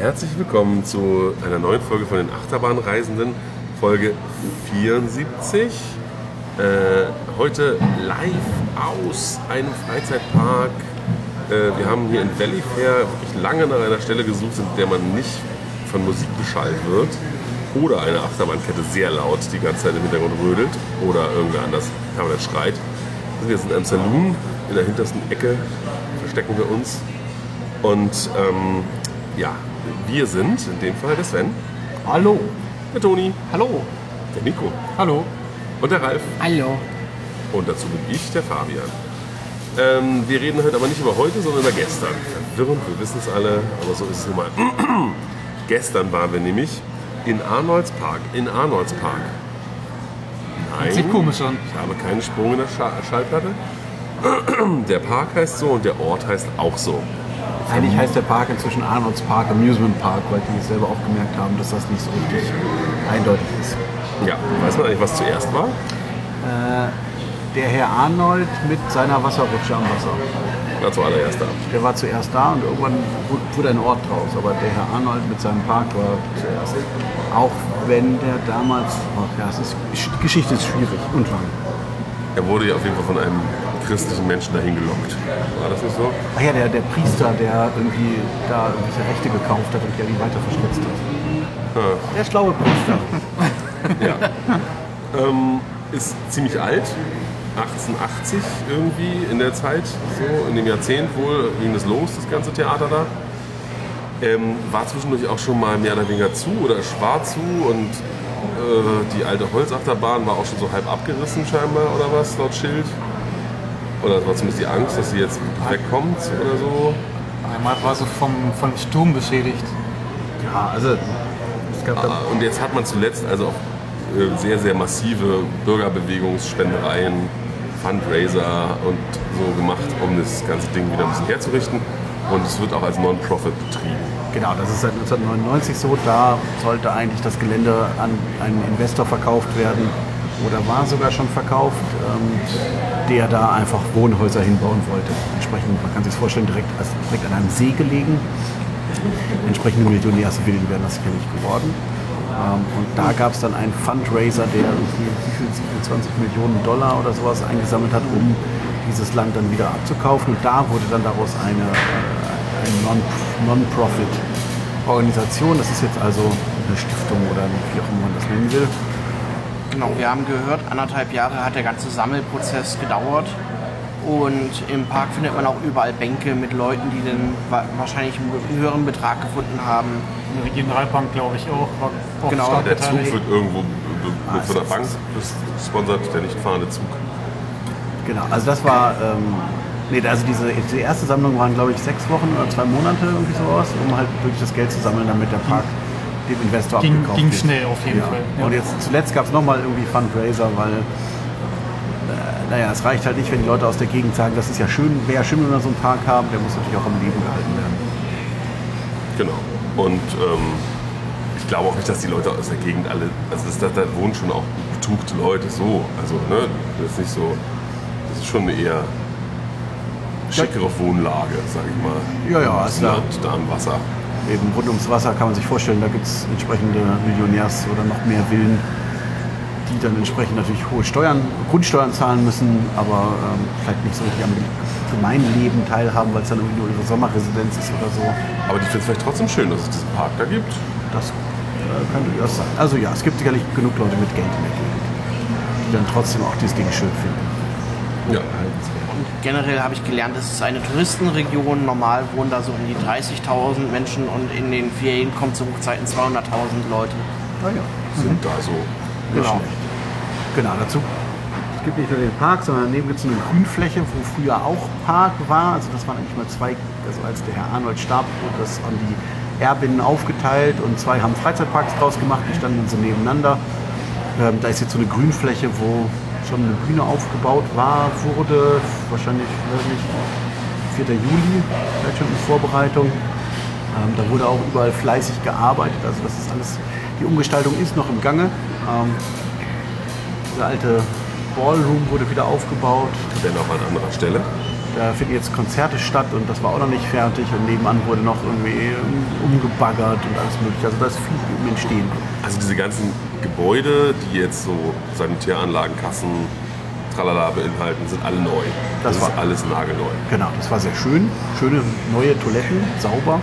Herzlich willkommen zu einer neuen Folge von den Achterbahnreisenden, Folge 74. Äh, heute live aus einem Freizeitpark. Äh, wir haben hier in Valley Fair wirklich lange nach einer Stelle gesucht, in der man nicht von Musik beschallt wird oder eine Achterbahnkette sehr laut die ganze Zeit im Hintergrund rödelt oder irgendwer anders permanent schreit. Wir sind in einem Saloon in der hintersten Ecke, verstecken wir uns. Und ähm, ja, wir sind in dem Fall der Sven, Hallo. der Toni, Hallo. der Nico Hallo. und der Ralf. Hallo. Und dazu bin ich, der Fabian. Ähm, wir reden heute aber nicht über heute, sondern über gestern. Verwirrend, wir wissen es alle, aber so ist es nun mal. gestern waren wir nämlich in Arnolds Park. In Arnolds Park. Nein, Sieht komisch an. ich habe keinen Sprung in der Scha Schallplatte. Der Park heißt so und der Ort heißt auch so. Eigentlich heißt der Park inzwischen Arnolds Park Amusement Park, weil die selber auch gemerkt haben, dass das nicht so richtig eindeutig ist. Ja, weiß man eigentlich, was zuerst war? Der Herr Arnold mit seiner Wasserrutsche am Wasser. Na, zuallererst da. Der war zuerst da und irgendwann wu- wurde ein Ort draus. Aber der Herr Arnold mit seinem Park war zuerst. Auch wenn der damals, ach ja, es ist, Gesch- Geschichte ist schwierig und lang. Er wurde ja auf jeden Fall von einem christlichen Menschen dahin gelockt. War das nicht so? Ach ja, der, der Priester, der irgendwie da irgendwelche Rechte gekauft hat und ja die weiter verschlitzt hat. Der schlaue Priester. Ja. ähm, ist ziemlich alt. 1880 irgendwie in der Zeit, so in dem Jahrzehnt wohl ging das los, das ganze Theater da. Ähm, war zwischendurch auch schon mal mehr oder weniger zu oder war zu und äh, die alte Holzachterbahn war auch schon so halb abgerissen scheinbar oder was laut Schild. Oder war zumindest die Angst, dass sie jetzt wegkommt oder so. Einmal war so vom, vom Sturm beschädigt. Ja, also es gab dann Und jetzt hat man zuletzt also auch äh, sehr, sehr massive Bürgerbewegungsspendereien, Fundraiser und so gemacht, um das ganze Ding wieder ein bisschen herzurichten. Und es wird auch als Non-Profit betrieben. Genau, das ist seit 1999 so. Da sollte eigentlich das Gelände an einen Investor verkauft werden oder war sogar schon verkauft, ähm, der da einfach Wohnhäuser hinbauen wollte. Entsprechend, man kann sich das vorstellen, direkt, also direkt an einem See gelegen. Entsprechende Millionärsvillen wären das sicherlich geworden. Ähm, und da gab es dann einen Fundraiser, der irgendwie wie viel, 27 Millionen Dollar oder sowas eingesammelt hat, um dieses Land dann wieder abzukaufen. Und da wurde dann daraus eine, äh, eine Non- Non-Profit-Organisation. das ist jetzt also eine Stiftung oder wie auch immer man das nennen will. Genau, wir haben gehört, anderthalb Jahre hat der ganze Sammelprozess gedauert. Und im Park findet man auch überall Bänke mit Leuten, die dann wa- wahrscheinlich einen höheren Betrag gefunden haben. Im Regionalbank, glaube ich, auch. War auch Genau, Der Zug wird irgendwo be- von der Bank gesponsert, der nicht fahrende Zug. Genau, also das war, ähm, nee, also diese die erste Sammlung waren, glaube ich, sechs Wochen oder zwei Monate irgendwie sowas, um halt wirklich das Geld zu sammeln, damit der Park dem Investor Ging, abgekauft ging wird. schnell auf jeden Ja. Fall. Und jetzt zuletzt gab es nochmal irgendwie Fundraiser, weil, äh, naja, es reicht halt nicht, wenn die Leute aus der Gegend sagen, das ist ja schön, wäre schön, wenn wir so einen Park haben, der muss natürlich auch am Leben gehalten werden. Genau. Und ähm, ich glaube auch nicht, dass die Leute aus der Gegend alle, also das, da, wohnen schon auch betuchte Leute so. Also, ne, das ist nicht so, das ist schon eine eher schickere Wohnlage, sag ich mal. Ja, ja, Das also da- Land da am Wasser. Eben rund ums Wasser kann man sich vorstellen, da gibt es entsprechende Millionärs- oder noch mehr Villen, die dann entsprechend natürlich hohe Steuern, Grundsteuern zahlen müssen, aber ähm, vielleicht nicht so richtig am Gemeinleben teilhaben, weil es dann irgendwie nur ihre Sommerresidenz ist oder so. Aber die finden es vielleicht trotzdem schön, dass es diesen Park da gibt. Das äh, kann durchaus sein. Also ja, es gibt sicherlich genug Leute mit Geld in der Gegend, die dann trotzdem auch dieses Ding schön finden. Ja. Generell habe ich gelernt, es ist eine Touristenregion. Normal wohnen da so um die 30.000 Menschen und in den Ferien kommen zu Hochzeiten 200.000 Leute. Ah ja. Sind da so. Genau. Genau, dazu. Es gibt nicht nur den Park, sondern daneben gibt es eine Grünfläche, wo früher auch Park war. Also das waren eigentlich mal zwei, also als der Herr Arnold starb, wurde das an die Erbinnen aufgeteilt und zwei haben Freizeitparks draus gemacht, die standen dann so nebeneinander. Ähm, da ist jetzt so eine Grünfläche, wo schon eine Bühne aufgebaut war, wurde, wahrscheinlich, weiß nicht, 4. Juli, vielleicht schon in Vorbereitung. Ähm, da wurde auch überall fleißig gearbeitet, also das ist alles, die Umgestaltung ist noch im Gange. Ähm, dieser alte Ballroom wurde wieder aufgebaut. Wenn auch an anderer Stelle. da finden jetzt Konzerte statt und das war auch noch nicht fertig und nebenan wurde noch irgendwie umgebaggert und alles mögliche. Also da ist viel im Entstehen. Also diese ganzen Gebäude, die jetzt so Sanitäranlagen, Kassen, tralala beinhalten, sind alle neu. Das, Das war- alles nagelneu. Genau, das war sehr schön. Schöne neue Toiletten, sauber,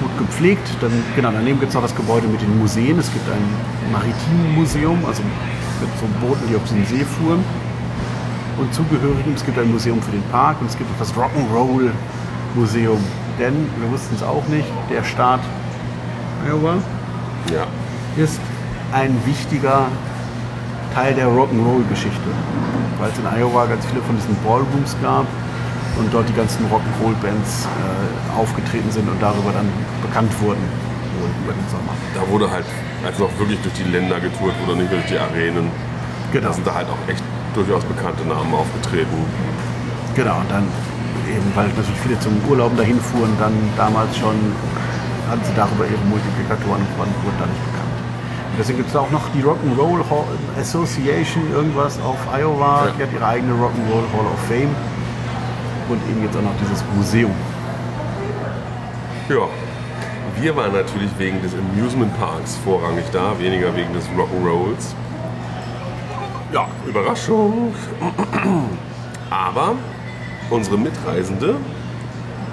gut gepflegt. Dann, genau, daneben gibt es noch das Gebäude mit den Museen. Es gibt ein Maritimmuseum, also mit so Booten, die auf den See fuhren. Und zugehörigen, es gibt ein Museum für den Park und es gibt auch das Rock'n'Roll Museum. Denn, wir wussten es auch nicht, der Staat Iowa Ja. ist ein wichtiger Teil der Rock'n'Roll-Geschichte. Weil es in Iowa ganz viele von diesen Ballrooms gab und dort die ganzen Rock'n'Roll-Bands äh, aufgetreten sind und darüber dann bekannt wurden. Über den Sommer. Da wurde halt, als noch wirklich durch die Länder getourt wurde, nicht durch die Arenen. Genau. Da sind da halt auch echt durchaus bekannte Namen aufgetreten. Genau, und dann eben, weil natürlich viele zum Urlauben dahin fuhren, dann damals schon hatten sie darüber ihre Multiplikatoren und wurden dadurch bekannt. Deswegen gibt es auch noch die Rock'n'Roll Association, irgendwas auf Iowa, Ja. die hat ihre eigene Rock'n'Roll Hall of Fame und eben jetzt auch noch dieses Museum. Ja. Wir waren natürlich wegen des Amusement Parks vorrangig da, weniger wegen des Rock'n'Rolls. Ja, Überraschung. Aber unsere Mitreisende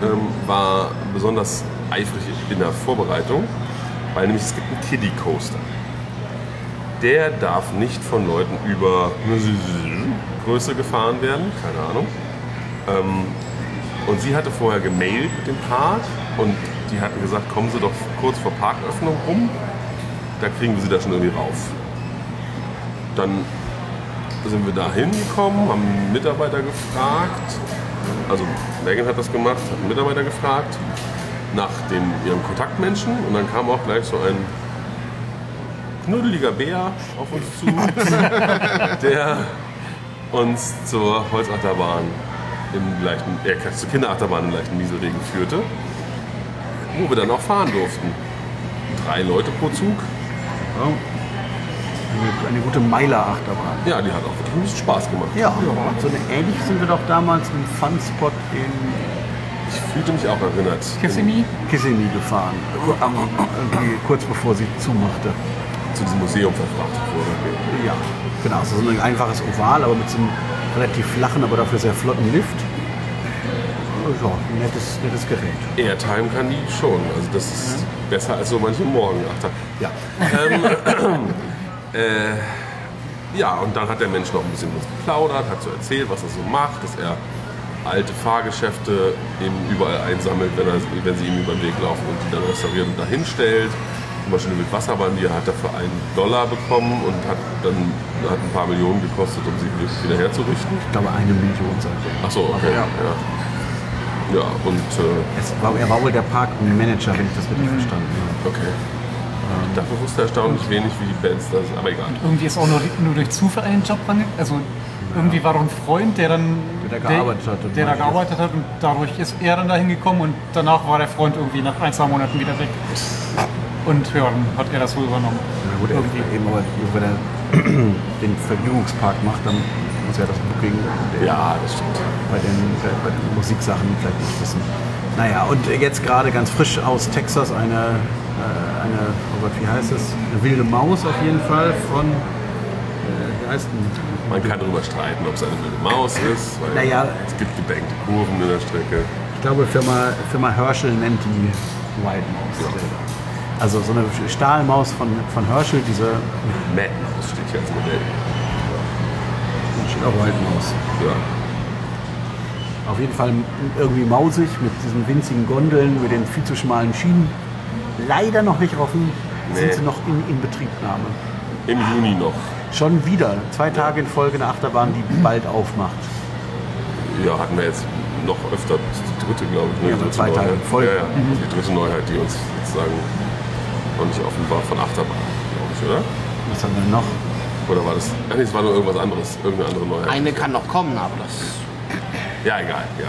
ähm, war besonders eifrig in der Vorbereitung, weil nämlich es gibt einen Kiddie Coaster. Der darf nicht von Leuten über Größe gefahren werden, keine Ahnung. Ähm, und sie hatte vorher gemailt mit dem Park und die hatten gesagt, kommen Sie doch kurz vor Parköffnung rum, da kriegen wir Sie da schon irgendwie rauf. Dann sind wir da hingekommen, haben einen Mitarbeiter gefragt, also Megan hat das gemacht, hat einen Mitarbeiter gefragt nach dem, ihrem Kontaktmenschen und dann kam auch gleich so ein knuddeliger Bär auf uns zu, der uns zur Holzachterbahn im leichten, äh, zur Kinderachterbahn im leichten Nieselregen führte, wo wir dann auch fahren durften. Drei Leute pro Zug. Ja. Eine, gute Meiler-Achterbahn. Ja, die hat auch wirklich ein bisschen Spaß gemacht. Ja, so eine ähnlich sind wir doch damals im Fun-Spot in Ich fühlte mich auch erinnert. Kissimmee? Kissimmee gefahren. Irgendwie kurz bevor sie zumachte. Zu diesem Museum verfrachtet wurde. Ja, genau. So ein einfaches Oval, aber mit so einem relativ flachen, aber dafür sehr flotten Lift. Ja, ein nettes, nettes Gerät. Airtime kann die schon. Also das ist besser als so manche Morgenachter. Ja. Äh, ja, und dann hat der Mensch noch ein bisschen mit uns geplaudert, hat so erzählt, was er so macht, dass er alte Fahrgeschäfte eben überall einsammelt, wenn, er, wenn sie ihm über den Weg laufen und die dann restauriert und dahin stellt. Zum Beispiel eine Wildwasserbahn, die hat er für einen Dollar bekommen und hat dann hat ein paar Millionen gekostet, um sie wieder herzurichten. Ich glaube, eine Million seitdem. Ach so, okay. Ja. Ja, ja. und äh, Es war, er war wohl der Parkmanager, wenn ich das richtig verstanden habe. okay. Dafür wusste er erstaunlich wenig, wie die Bands da sind, aber egal. Irgendwie ist auch nur, nur durch Zufall ein Job dran. Also irgendwie war ein Freund, der dann Der da gearbeitet hat und der da gearbeitet hat und dadurch ist er dann dahin gekommen und danach war der Freund irgendwie nach ein, zwei Monaten wieder weg. Und ja, dann hat er das wohl übernommen. Ja, gut, er, eben, aber wenn er den Vergnügungspark macht, dann muss er das Booking Ja, das stimmt. bei den, bei, den Musiksachen vielleicht nicht wissen. Naja, und jetzt gerade ganz frisch aus Texas eine, äh, eine oh Gott, wie heißt es? Eine wilde Maus auf jeden Fall von, äh, wie heißt denn? Man kann darüber streiten, ob es eine wilde Maus ist, weil Naja. es gibt gedenkte Kurven in der Strecke. Ich glaube, Firma, Firma Herschel nennt die Wild Maus. Ja. Also so eine Stahlmaus von, von Herschel, diese Mad Maus steht hier als Modell. steht auch Wild Maus. Ja. Auf jeden Fall irgendwie mausig mit diesen winzigen Gondeln, mit den viel zu schmalen Schienen. Leider noch nicht offen, sind Nee. sie noch in Inbetriebnahme. Im Juni noch. Schon wieder, zwei Tage in Folge eine Achterbahn, die bald aufmacht. Ja, hatten wir jetzt noch öfter die dritte, glaube ich. Ne? Ja, Die so dritte zwei Tage Neuheit. in Folge. Ja, ja. Also die dritte Neuheit, die uns sozusagen noch nicht offen war von Achterbahn, glaube ich, oder? Was haben wir noch? Oder war das? Ach nee, es war nur irgendwas anderes. Irgendeine andere Neuheit. Eine kann noch kommen, aber das Ja, egal. Ja.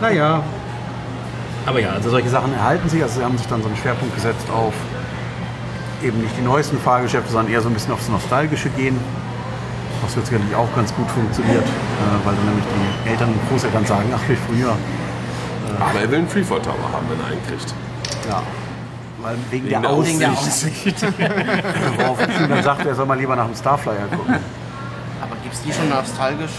Naja. Aber ja, also solche Sachen erhalten sich. Also sie haben sich dann so einen Schwerpunkt gesetzt auf eben nicht die neuesten Fahrgeschäfte, sondern eher so ein bisschen aufs Nostalgische gehen. Was wird sicherlich auch ganz gut funktioniert, äh, weil dann nämlich die Eltern und Großeltern sagen, ach wie früher. Aber er will einen Freefall Tower haben, wenn er einen kriegt. Ja. Weil wegen, Wegen der der Aussicht, Aussicht. worauf ich ihm dann sagte, er soll mal lieber nach dem Starflyer gucken. Aber gibt es die schon nostalgisch?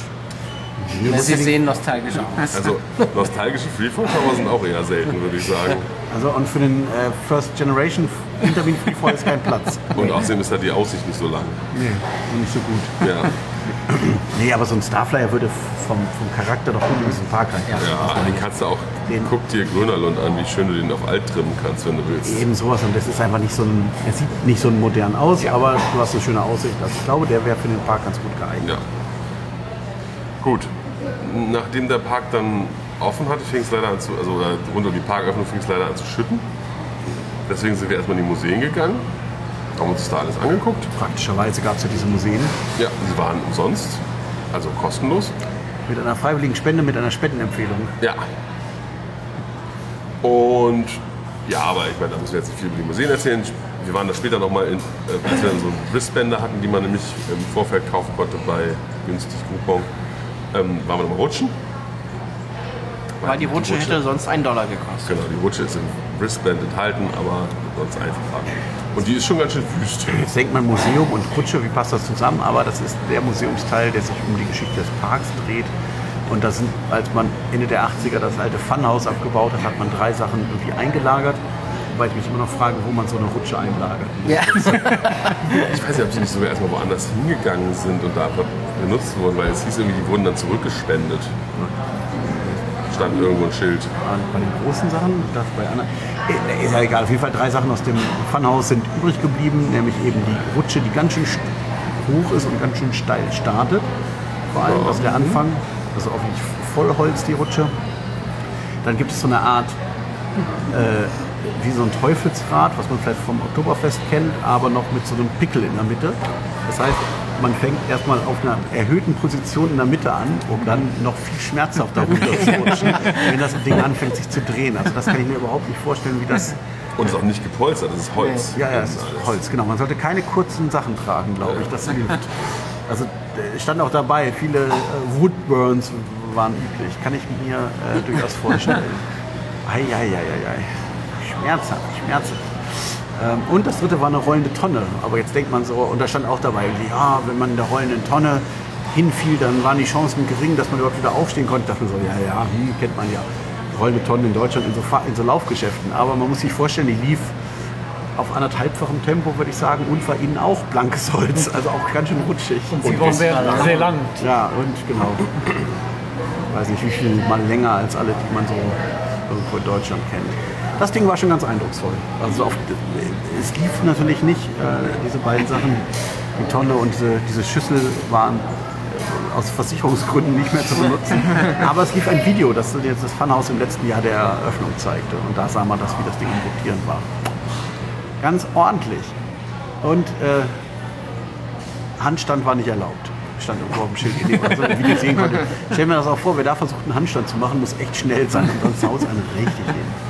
Ja, sie sehen nostalgisch aus. Also nostalgische Freefall Tower sind auch eher selten, würde ich sagen. Also und für den äh, First Generation hinter Freefall ist kein Platz. Und außerdem ist da die Aussicht nicht so lang. Nee, nicht so gut. Ja, Nee, aber so ein Starflyer würde vom, vom Charakter doch gut in diesen Park rein. ja den kannst du auch. Den- Guck dir Grönerlund an, wie schön du den auf alt trimmen kannst, wenn du willst. Eben sowas und das ist einfach nicht so ein, er sieht nicht so modern aus, aber du hast eine schöne Aussicht. Also ich glaube, der wäre für den Park ganz gut geeignet. Ja. Gut. Nachdem der Park dann offen hatte, fing es leider an zu, also rund um die Parköffnung fing es leider an zu schütten. Deswegen sind wir erstmal in die Museen gegangen, haben uns das da alles angeguckt. Praktischerweise gab es ja diese Museen Ja, sie waren umsonst, also kostenlos. mit einer freiwilligen Spende, mit einer Spendenempfehlung. Ja. Und ja, aber ich meine, da müssen wir jetzt nicht viel über die Museen erzählen. Wir waren da später nochmal, äh, als wir dann so Wristbänder hatten, die man nämlich im Vorfeld kaufen konnte bei günstig Coupon, ähm, waren wir nochmal rutschen. Weil die Rutsche hätte sonst einen Dollar gekostet. Genau, die Rutsche ist im Wristband enthalten, aber sonst einfach. Und die ist schon ganz schön wüst. Jetzt denkt man Museum und Rutsche, wie passt das zusammen? Aber das ist der Museumsteil, der sich um die Geschichte des Parks dreht. Und da sind, als man Ende der 80er das alte Funhaus abgebaut hat, hat man drei Sachen irgendwie eingelagert. Wobei ich mich immer noch frage, wo man so eine Rutsche einlagert. Ja. Ich weiß nicht, ob sie nicht sogar erstmal woanders hingegangen sind und da einfach benutzt wurden, weil es hieß irgendwie, die wurden dann zurückgespendet. Stand irgendwo ein Schild. Bei den großen Sachen, das bei anderen, äh, ist ja egal. Auf jeden Fall drei Sachen aus dem Funhaus sind übrig geblieben, nämlich eben die Rutsche, die ganz schön hoch ist und ganz schön steil startet. Vor allem, also der Anfang, also auch wirklich Vollholz, die Rutsche. Dann gibt es so eine Art, äh, wie so ein Teufelsrad, was man vielleicht vom Oktoberfest kennt, aber noch mit so einem Pickel in der Mitte. Das heißt, man fängt erstmal auf einer erhöhten Position in der Mitte an, um dann noch viel schmerzhafter runterzurutschen, wenn das Ding anfängt sich zu drehen. Also das kann ich mir überhaupt nicht vorstellen, wie das... Und es ist auch nicht gepolstert, das ist Holz. Ja, ja, es ist Holz, genau. Man sollte keine kurzen Sachen tragen, glaube ich. Das hilft. Also äh, stand auch dabei, viele äh, Woodburns waren üblich. Kann ich mir äh, durchaus vorstellen. Eieieiei. Schmerzhaft, schmerzhaft. Ähm, und das dritte war eine rollende Tonne. Aber jetzt denkt man so, und da stand auch dabei, ja, wenn man in der rollenden Tonne hinfiel, dann waren die Chancen gering, dass man überhaupt wieder aufstehen konnte. Da dachte man so, ja, ja, hm, kennt man ja. Rollende Tonnen in Deutschland in so, in so Laufgeschäften. Aber man muss sich vorstellen, die lief auf anderthalbfachem Tempo, würde ich sagen, und war innen auch blankes Holz, also auch ganz schön rutschig. Und sie waren sehr, sehr lang. Ja, und genau. Weiß nicht, wie viel mal länger als alle, die man so irgendwo in Deutschland kennt. Das Ding war schon ganz eindrucksvoll. Also auf, es lief natürlich nicht, äh, diese beiden Sachen, die Tonne und diese, diese Schüssel waren äh, aus Versicherungsgründen nicht mehr zu benutzen. Aber es lief ein Video, das jetzt das Funhaus im letzten Jahr der Eröffnung zeigte. Und da sah man das, wie das Ding am Rotieren war. Ganz ordentlich. Und äh, Handstand war nicht erlaubt. Stand irgendwo auf dem Schild, in man so ein Video sehen konnte. Stell mir das auch vor, wer da versucht, einen Handstand zu machen, muss echt schnell sein und sonst haut einen richtig hin.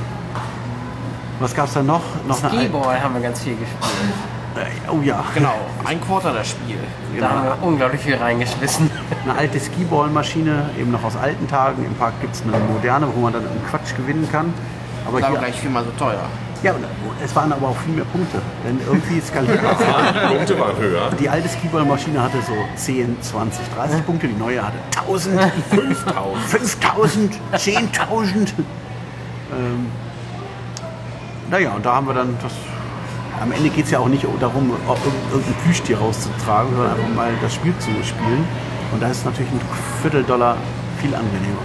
Was gab es da noch? noch Skiball haben wir ganz viel gespielt. Äh, oh ja, Genau, ein Quarter das Spiel. Da haben genau. wir unglaublich viel reingeschmissen. Eine alte Skiballmaschine, eben noch aus alten Tagen. Im Park gibt es eine moderne, wo man dann einen Quatsch gewinnen kann. Aber War hier, gleich viermal so teuer. ja, und es waren aber auch viel mehr Punkte. Denn irgendwie skaliert das. Die Punkte waren höher. Die alte Skiballmaschine hatte so 10, 20, 30 Punkte, die neue hatte 1000, 5000, 5000, 10.000. Ähm, naja, und da haben wir dann das. Am Ende geht es ja auch nicht darum, irgendein Plüschtier rauszutragen, sondern einfach mal das Spiel zu spielen. Und da ist natürlich ein Vierteldollar viel angenehmer.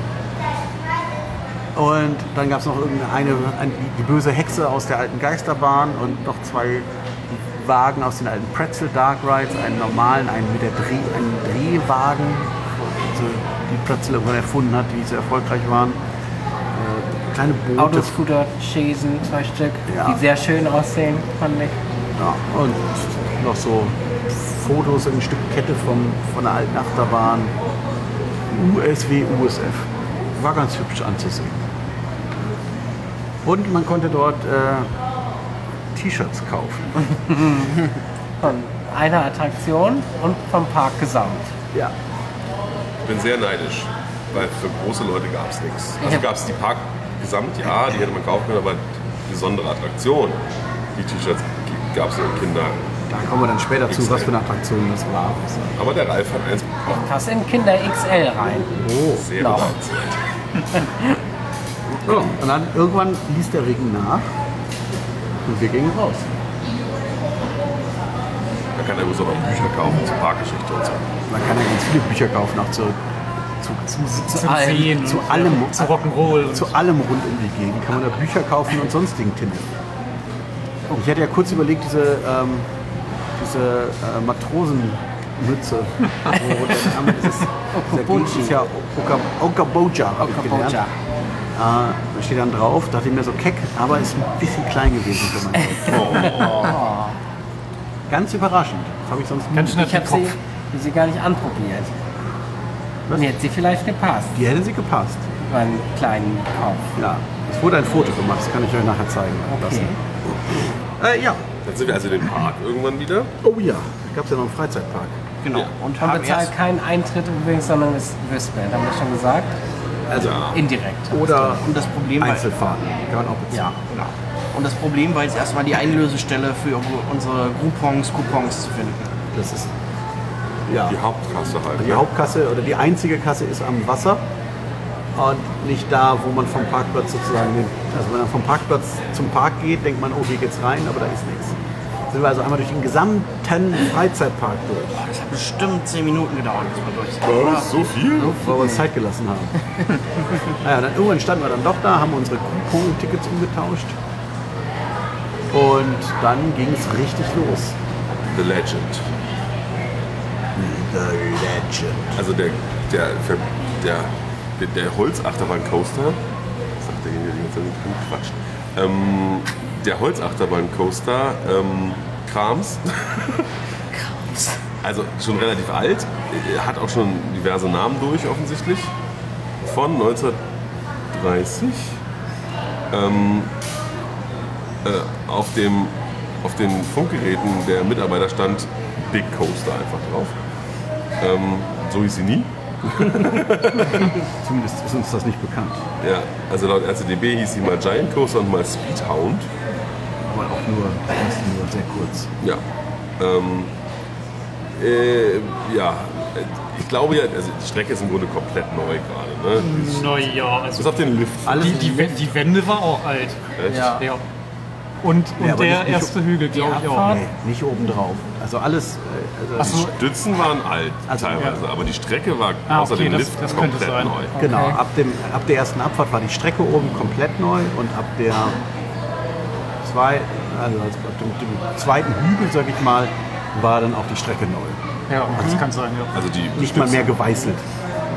Und dann gab es noch irgendeine, eine, die böse Hexe aus der alten Geisterbahn und noch zwei Wagen aus den alten Pretzel Dark Rides, einen normalen, einen mit der Dreh, einen Drehwagen, also die Pretzel irgendwann erfunden hat, die so erfolgreich waren. Kleine Boote. Autoscooter, Chasen, zwei Stück, Ja. die sehr schön aussehen, fand ich. Ja, und noch so Fotos, ein Stück Kette vom, von der alten Achterbahn. USW, USF. War ganz hübsch anzusehen. Und man konnte dort äh, T-Shirts kaufen. Von einer Attraktion und vom Park gesamt. Ja. Ich bin sehr neidisch, weil für große Leute gab es nichts. Also gab es die Park gesamt, ja, die hätte man kaufen können, aber besondere Attraktion, die T-Shirts gab es in Kinder. Da kommen wir dann später zu, was für eine Attraktion das war. Aber der Ralf hat eins Pass in Kinder XL rein. sehr Noch. bereits. Ja, und dann irgendwann ließ der Regen nach und wir gingen raus. Man kann ja so noch Bücher kaufen zur Parkgeschichte und so. Man kann ja ganz viele Bücher kaufen, auch zu, zu, zu, Zu allem. Sehen, zu allem, zu Rock'n'Roll. und- zu allem rund um die Gegend kann man da Bücher kaufen und sonstigen Tinder. Ich hatte ja kurz überlegt, diese, ähm, diese äh, Matrosenmütze, wo der Name ist, ja Oka- Okaboja, habe ich gelernt. Okaboja. Äh, da steht dann drauf, dachte ich mir so keck, aber ist ein bisschen klein gewesen für mein Geld. Ganz überraschend. Das habe ich sonst nie. Ganz schnell Ich habe sie, sie gar nicht anprobiert. Was? Mir hat sie vielleicht gepasst, Die hätte sie gepasst. meinen kleinen Kopf. Ja, es wurde ein Foto gemacht, das kann ich euch nachher zeigen Okay. Äh, ja. Dann sind wir also in den Park irgendwann wieder. Oh ja, da gab es ja noch einen Freizeitpark. Genau. Ja. Und Man haben bezahlt keinen Eintritt übrigens, sondern ist Wristband, haben wir schon gesagt. Also, Indirekt. Oder und das Problem Einzelfahrten. Kann man auch bezahlen. genau. Und das Problem war jetzt erstmal die Einlösestelle für unsere Groupons, Coupons zu finden. Das ist ja, Die Hauptkasse halt. die ne? Hauptkasse oder die einzige Kasse ist am Wasser und nicht da, wo man vom Parkplatz sozusagen nimmt. Also wenn man vom Parkplatz zum Park geht, denkt man, oh, hier geht's rein, aber da ist nichts. Sind wir also einmal durch den gesamten Freizeitpark durch, Das hat bestimmt 10 Minuten gedauert, bis wir durch sind. Was? So viel? weil wir uns Zeit gelassen haben. naja, dann irgendwann standen wir dann doch da, haben unsere Coupon-Tickets umgetauscht und dann ging es richtig los. The Legend. The Legend. Also der, der, der, der, der Holzachterbahn-Coaster, sagt der die ganze Zeit quatscht, ähm, der Holzachterbahn-Coaster ähm, Krams, also schon relativ alt, hat auch schon diverse Namen durch offensichtlich, von 1930. Ähm, äh, auf, dem, auf den Funkgeräten der Mitarbeiter stand Big Coaster einfach drauf. Ähm, so hieß sie nie. Zumindest ist uns das nicht bekannt. Ja, also laut RCDB hieß sie mal Giant Coaster und mal Speedhound. Aber auch nur, nur sehr kurz. Ja. Ähm, äh, ja, ich glaube ja, also die Strecke ist im Grunde komplett neu gerade. Ne? Ist- Naja, Bis also auf den Lift. Alles die, die, die Wende war auch alt. Echt? Ja. Ja. Und, und Ja, der nicht- nicht- erste Hügel, glaube ich auch. Abfahrt? Nee, nicht obendrauf. Also alles. äh, Also so. Stützen waren alt Also, teilweise, aber die Strecke war Ah, außer okay, dem das- Lift das komplett sein. neu. Genau, Okay. ab, dem, ab der ersten Abfahrt war die Strecke oben komplett neu und ab der zwei, also ab dem, dem zweiten Hügel, sag ich mal, war dann auch die Strecke neu. Ja, das kann sein, ja. Also die Nicht mal Stützen- mehr geweißelt.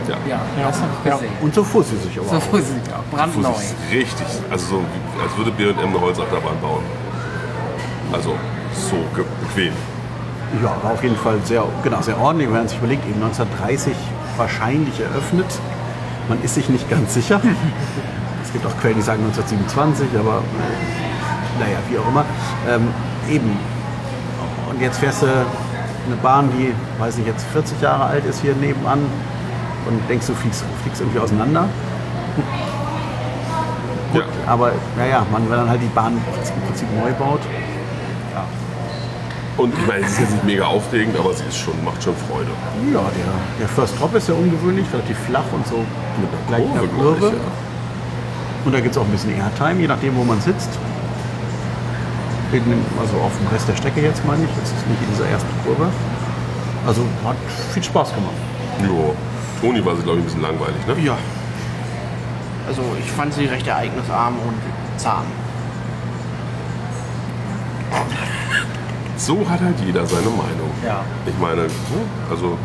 Ja. Ja, Ja. das habe ich Ja. gesehen. Und so fuhr sie sich aber So auch. fuhr sie auch. Brandneu. Fuß ist richtig, also so wie, als würde B&M eine Holzachterbahn bauen. Also so ge- bequem. Ja, war auf jeden Fall sehr, genau, sehr ordentlich. Wenn man sich überlegt, eben 1930 wahrscheinlich eröffnet. Man ist sich nicht ganz sicher. Es gibt auch Quellen, die sagen 1927, aber naja, wie auch immer. Ähm, eben. Und jetzt fährst du eine Bahn, die, weiß nicht, jetzt 40 Jahre alt ist hier nebenan und denkst, du fliegst, fliegst irgendwie auseinander. Ja. Aber naja, man, wenn dann halt die Bahn im Prinzip neu baut, Und ich meine, es ist jetzt nicht mega aufregend, aber sie ist schon, macht schon Freude. Ja, der, der First Drop ist ja ungewöhnlich, relativ flach und so gleich in der Kurve, Kurve. glaub ich, Und da gibt es auch ein bisschen Airtime, je nachdem, wo man sitzt. Also auf dem Rest der Strecke jetzt meine ich, das ist nicht in dieser ersten Kurve. Also hat viel Spaß gemacht. Ja. Toni war sie, glaube ich, ein bisschen langweilig, ne? Ja. Also ich fand sie recht ereignisarm und zahm. So hat halt jeder seine Meinung. Ja. Ich meine, ne, also,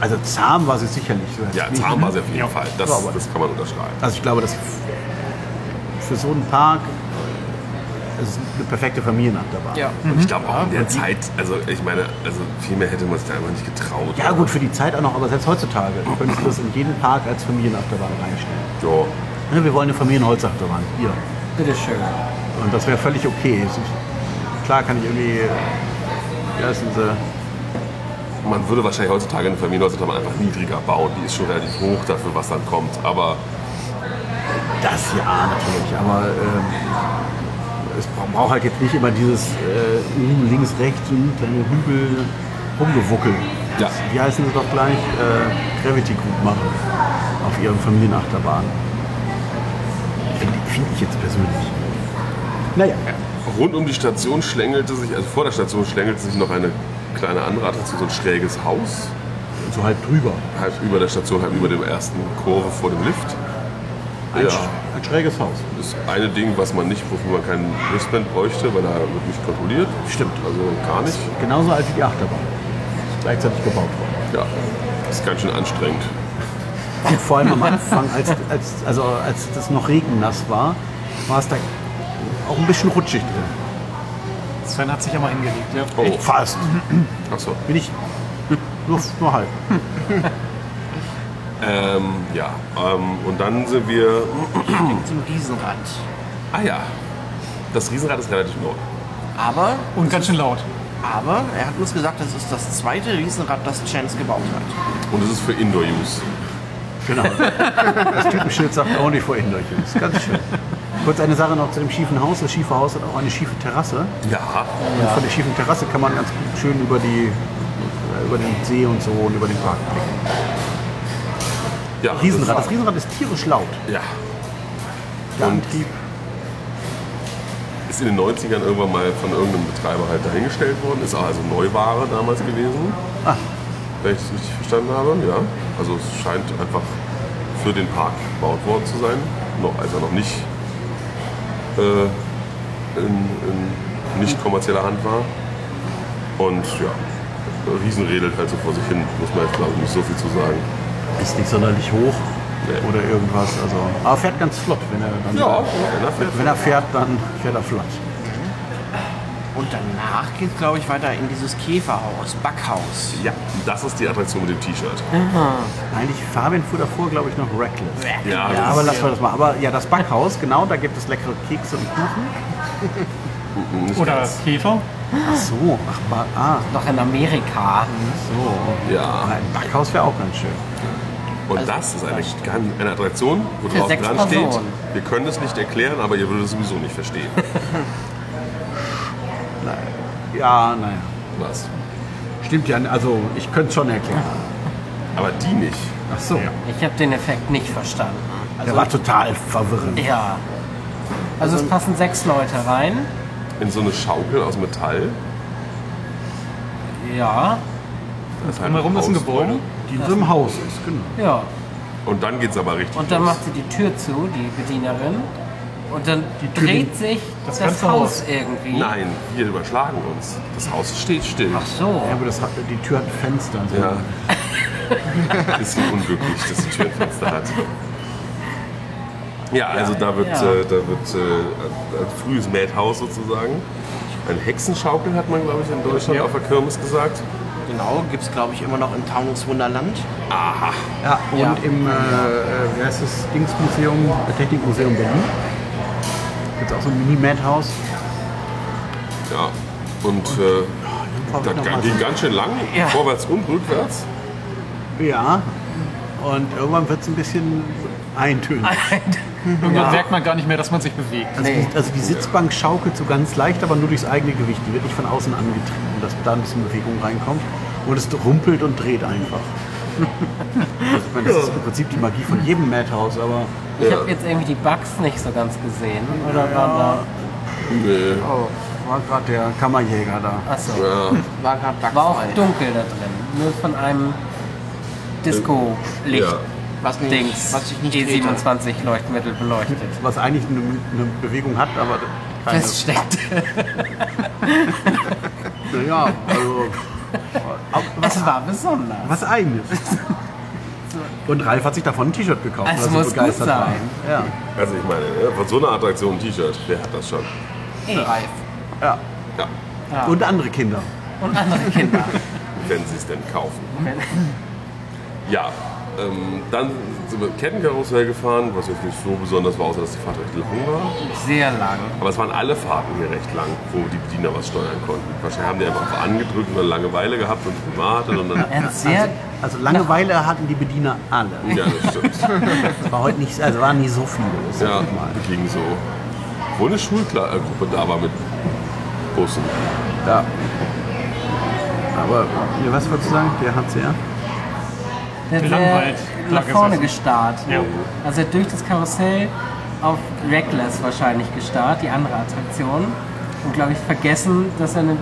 Also zahm war sie sicherlich. ja, zahm war sie auf jeden Ja. Fall. Das, das kann man unterschreiben. Also ich glaube, dass für so einen Park es ist eine perfekte Familienachterbahn. Ja. Und ich glaube auch in der Zeit, also ich meine, also viel mehr hätte man sich da einfach nicht getraut. Ja gut, für die Zeit auch noch, aber selbst heutzutage könntest du das in jeden Park als Familienachterbahn reinstellen. Ja. Ne, Wir wollen eine Familienholzachterbahn. Hier. Bitteschön. Und das wäre völlig okay. Klar kann ich irgendwie, ja, ist diese man würde wahrscheinlich heutzutage eine Familienhäuser einfach niedriger bauen. Die ist schon relativ hoch dafür, was dann kommt. Aber Das ja, natürlich, aber ähm, es bra- braucht halt jetzt nicht immer dieses äh, links, rechts und kleine Hügel rumgewuckel. Ja. Wie heißen sie doch gleich? Äh, Gravity Group machen auf ihren Familienachterbahn. Finde find ich jetzt persönlich. Naja, rund um die Station schlängelte sich, also vor der Station schlängelte sich noch eine kleine andere Attraktion, so ein schräges Haus. so halb drüber. Halb über der Station, halb über dem ersten Kurve vor dem Lift. Ein, Ja. Ein schräges Haus. Das eine Ding, was man nicht, wofür man keinen Wristband bräuchte, weil er wird nicht kontrolliert. Stimmt. Also gar nicht. Genauso alt wie die Achterbahn. Ist gleichzeitig gebaut worden. Ja, ist ganz schön anstrengend. Und vor allem am Anfang, als, als, also als das noch regennass war, war es da auch ein bisschen rutschig drin. Sven hat sich ja mal hingelegt. Ja. Oh, Fast. achso. Bin ich nur, nur halb. Ähm, ja, ähm, und dann sind wir. Zum Riesenrad. Ah ja, das Riesenrad ist relativ neu. Aber, Und ganz schön laut. aber er hat uns gesagt, das ist das zweite Riesenrad, das Chance gebaut hat. Und es ist für Indoor-Use. Genau. Das Typenschild sagt auch nicht vor Indoor Use. Ganz schön. Kurz eine Sache noch zu dem schiefen Haus. Das schiefe Haus hat auch eine schiefe Terrasse. Ja, Und von der schiefen Terrasse kann man ganz schön über, die, äh, über den See und so und über den Park blicken. Ja. Riesenrad. Das Riesenrad ist tierisch laut. Ja, Der Und- Antrieb. ist in den 90ern irgendwann mal von irgendeinem Betreiber halt dahingestellt worden. Ist auch also Neuware damals gewesen. Ah. Wenn ich das richtig verstanden habe, ja. Also es scheint einfach für den Park gebaut worden zu sein. Noch, als er noch nicht äh, in, in nicht kommerzieller Hand war. Und ja, Riesenredelt halt so vor sich hin, muss man jetzt glaube ich nicht so viel zu sagen. Ist nicht sonderlich hoch Nee. oder irgendwas. Also, aber fährt ganz flott. Wenn er, dann, wenn er fährt. wenn er fährt, dann fährt er flott. Und danach geht es, glaube ich, weiter in dieses Käferhaus, Backhaus. Ja, das ist die Attraktion mit dem T-Shirt. Eigentlich, Fabian fuhr davor, glaube ich, noch Reckless. Ja, Ja, aber lassen wir das mal. Aber ja, das Backhaus, genau, da gibt es leckere Kekse und Kuchen. Oder ganz. Käfer. Ach so, ach, ah, Noch in Amerika. so. Ja, Ein Backhaus wäre auch ganz schön. Und das ist eine, eine Attraktion, wo draußen sechs dran steht, Personen. wir können es nicht erklären, aber ihr würdet es sowieso nicht verstehen. Ja, naja. Was? Stimmt ja, also ich könnte es schon erklären. Aber die nicht. Ach so. Ich habe den Effekt nicht verstanden. Der war total verwirrend. Ja. Also es passen sechs Leute rein. In so eine Schaukel aus Metall. Ja. Das ist halt Drumherum ist ein Gebäude. Die in so einem Haus ist, genau. Ja. Und dann geht es aber richtig Und dann los. macht sie die Tür zu, die Bedienerin. Und dann Tür dreht sich das das, ganze Haus Haus. irgendwie. Nein, wir überschlagen uns. Das Haus steht still. Ach so. Ja, aber das hat, die Tür hat ein Fenster. So. Ja. Bisschen unglücklich, dass die Tür ein Fenster hat. Ja, also da wird, Ja. äh, da wird äh, ein frühes Madhouse sozusagen. Eine Hexenschaukel hat man, glaube ich, in Deutschland auf der Kirmes gesagt. Genau, gibt es, glaube ich, immer noch im Taunuswunderland. Aha. Ja, und Ja. im, äh, äh, wie heißt das, Dingsmuseum, äh, Technikmuseum Berlin. Gibt es auch so ein Mini-Madhouse. Ja. Und äh, Da das ging ganz schön lang, Ja. vorwärts und rückwärts. Ja, und irgendwann wird es ein bisschen eintönig. Irgendwann merkt man gar nicht mehr, dass man sich bewegt. Also, die, also die Sitzbank schaukelt so ganz leicht, aber nur durchs eigene Gewicht. Die wird nicht von außen angetrieben, dass da ein bisschen Bewegung reinkommt. Und es rumpelt und dreht einfach. also, ich meine, das ist im Prinzip die Magie von jedem Madhouse, aber Ich habe jetzt irgendwie die Bugs nicht so ganz gesehen. Oder waren da. Nee. oh, war gerade der Kammerjäger da. Achso. Ja. War gerade War auch dunkel da drin. Nur von einem Disco-Licht. Ja. Was, nicht, Dings, was sich nicht die drehte. 27 Leuchtmittel beleuchtet. Was eigentlich eine, eine Bewegung hat, aber keine. Feststeckt. Naja, also Es war besonders. was eigenes. Und Ralf hat sich davon ein T-Shirt gekauft, Es weil er so muss begeistert war. sein. Ja. Also ich meine, ja, von so einer Attraktion ein T-Shirt, wer hat das schon? Reif. Ja. Ja, Und andere Kinder. Und andere Kinder. wenn sie es denn kaufen. Ja, ähm, dann sind wir Kettenkarussell gefahren, was jetzt nicht so besonders war, außer dass die Fahrt recht lang war. Sehr lang. Aber es waren alle Fahrten hier recht lang, wo die Bediener was steuern konnten. Wahrscheinlich haben die einfach angedrückt und dann Langeweile gehabt und gewartet und dann. Sehr. Also Langeweile hatten die Bediener alle. Ja, das stimmt. Es war heute nicht, also waren nicht so viele. Das Ja, ging so. Wo eine Schulgruppe da war mit Bussen. Ja. Aber was wolltest du sagen? Der sehr. Der hat Gelangweilt sehr da nach vorne gestarrt. Ja. Also er hat durch das Karussell auf Reckless wahrscheinlich gestarrt, die andere Attraktion. Und glaube ich vergessen, dass er eine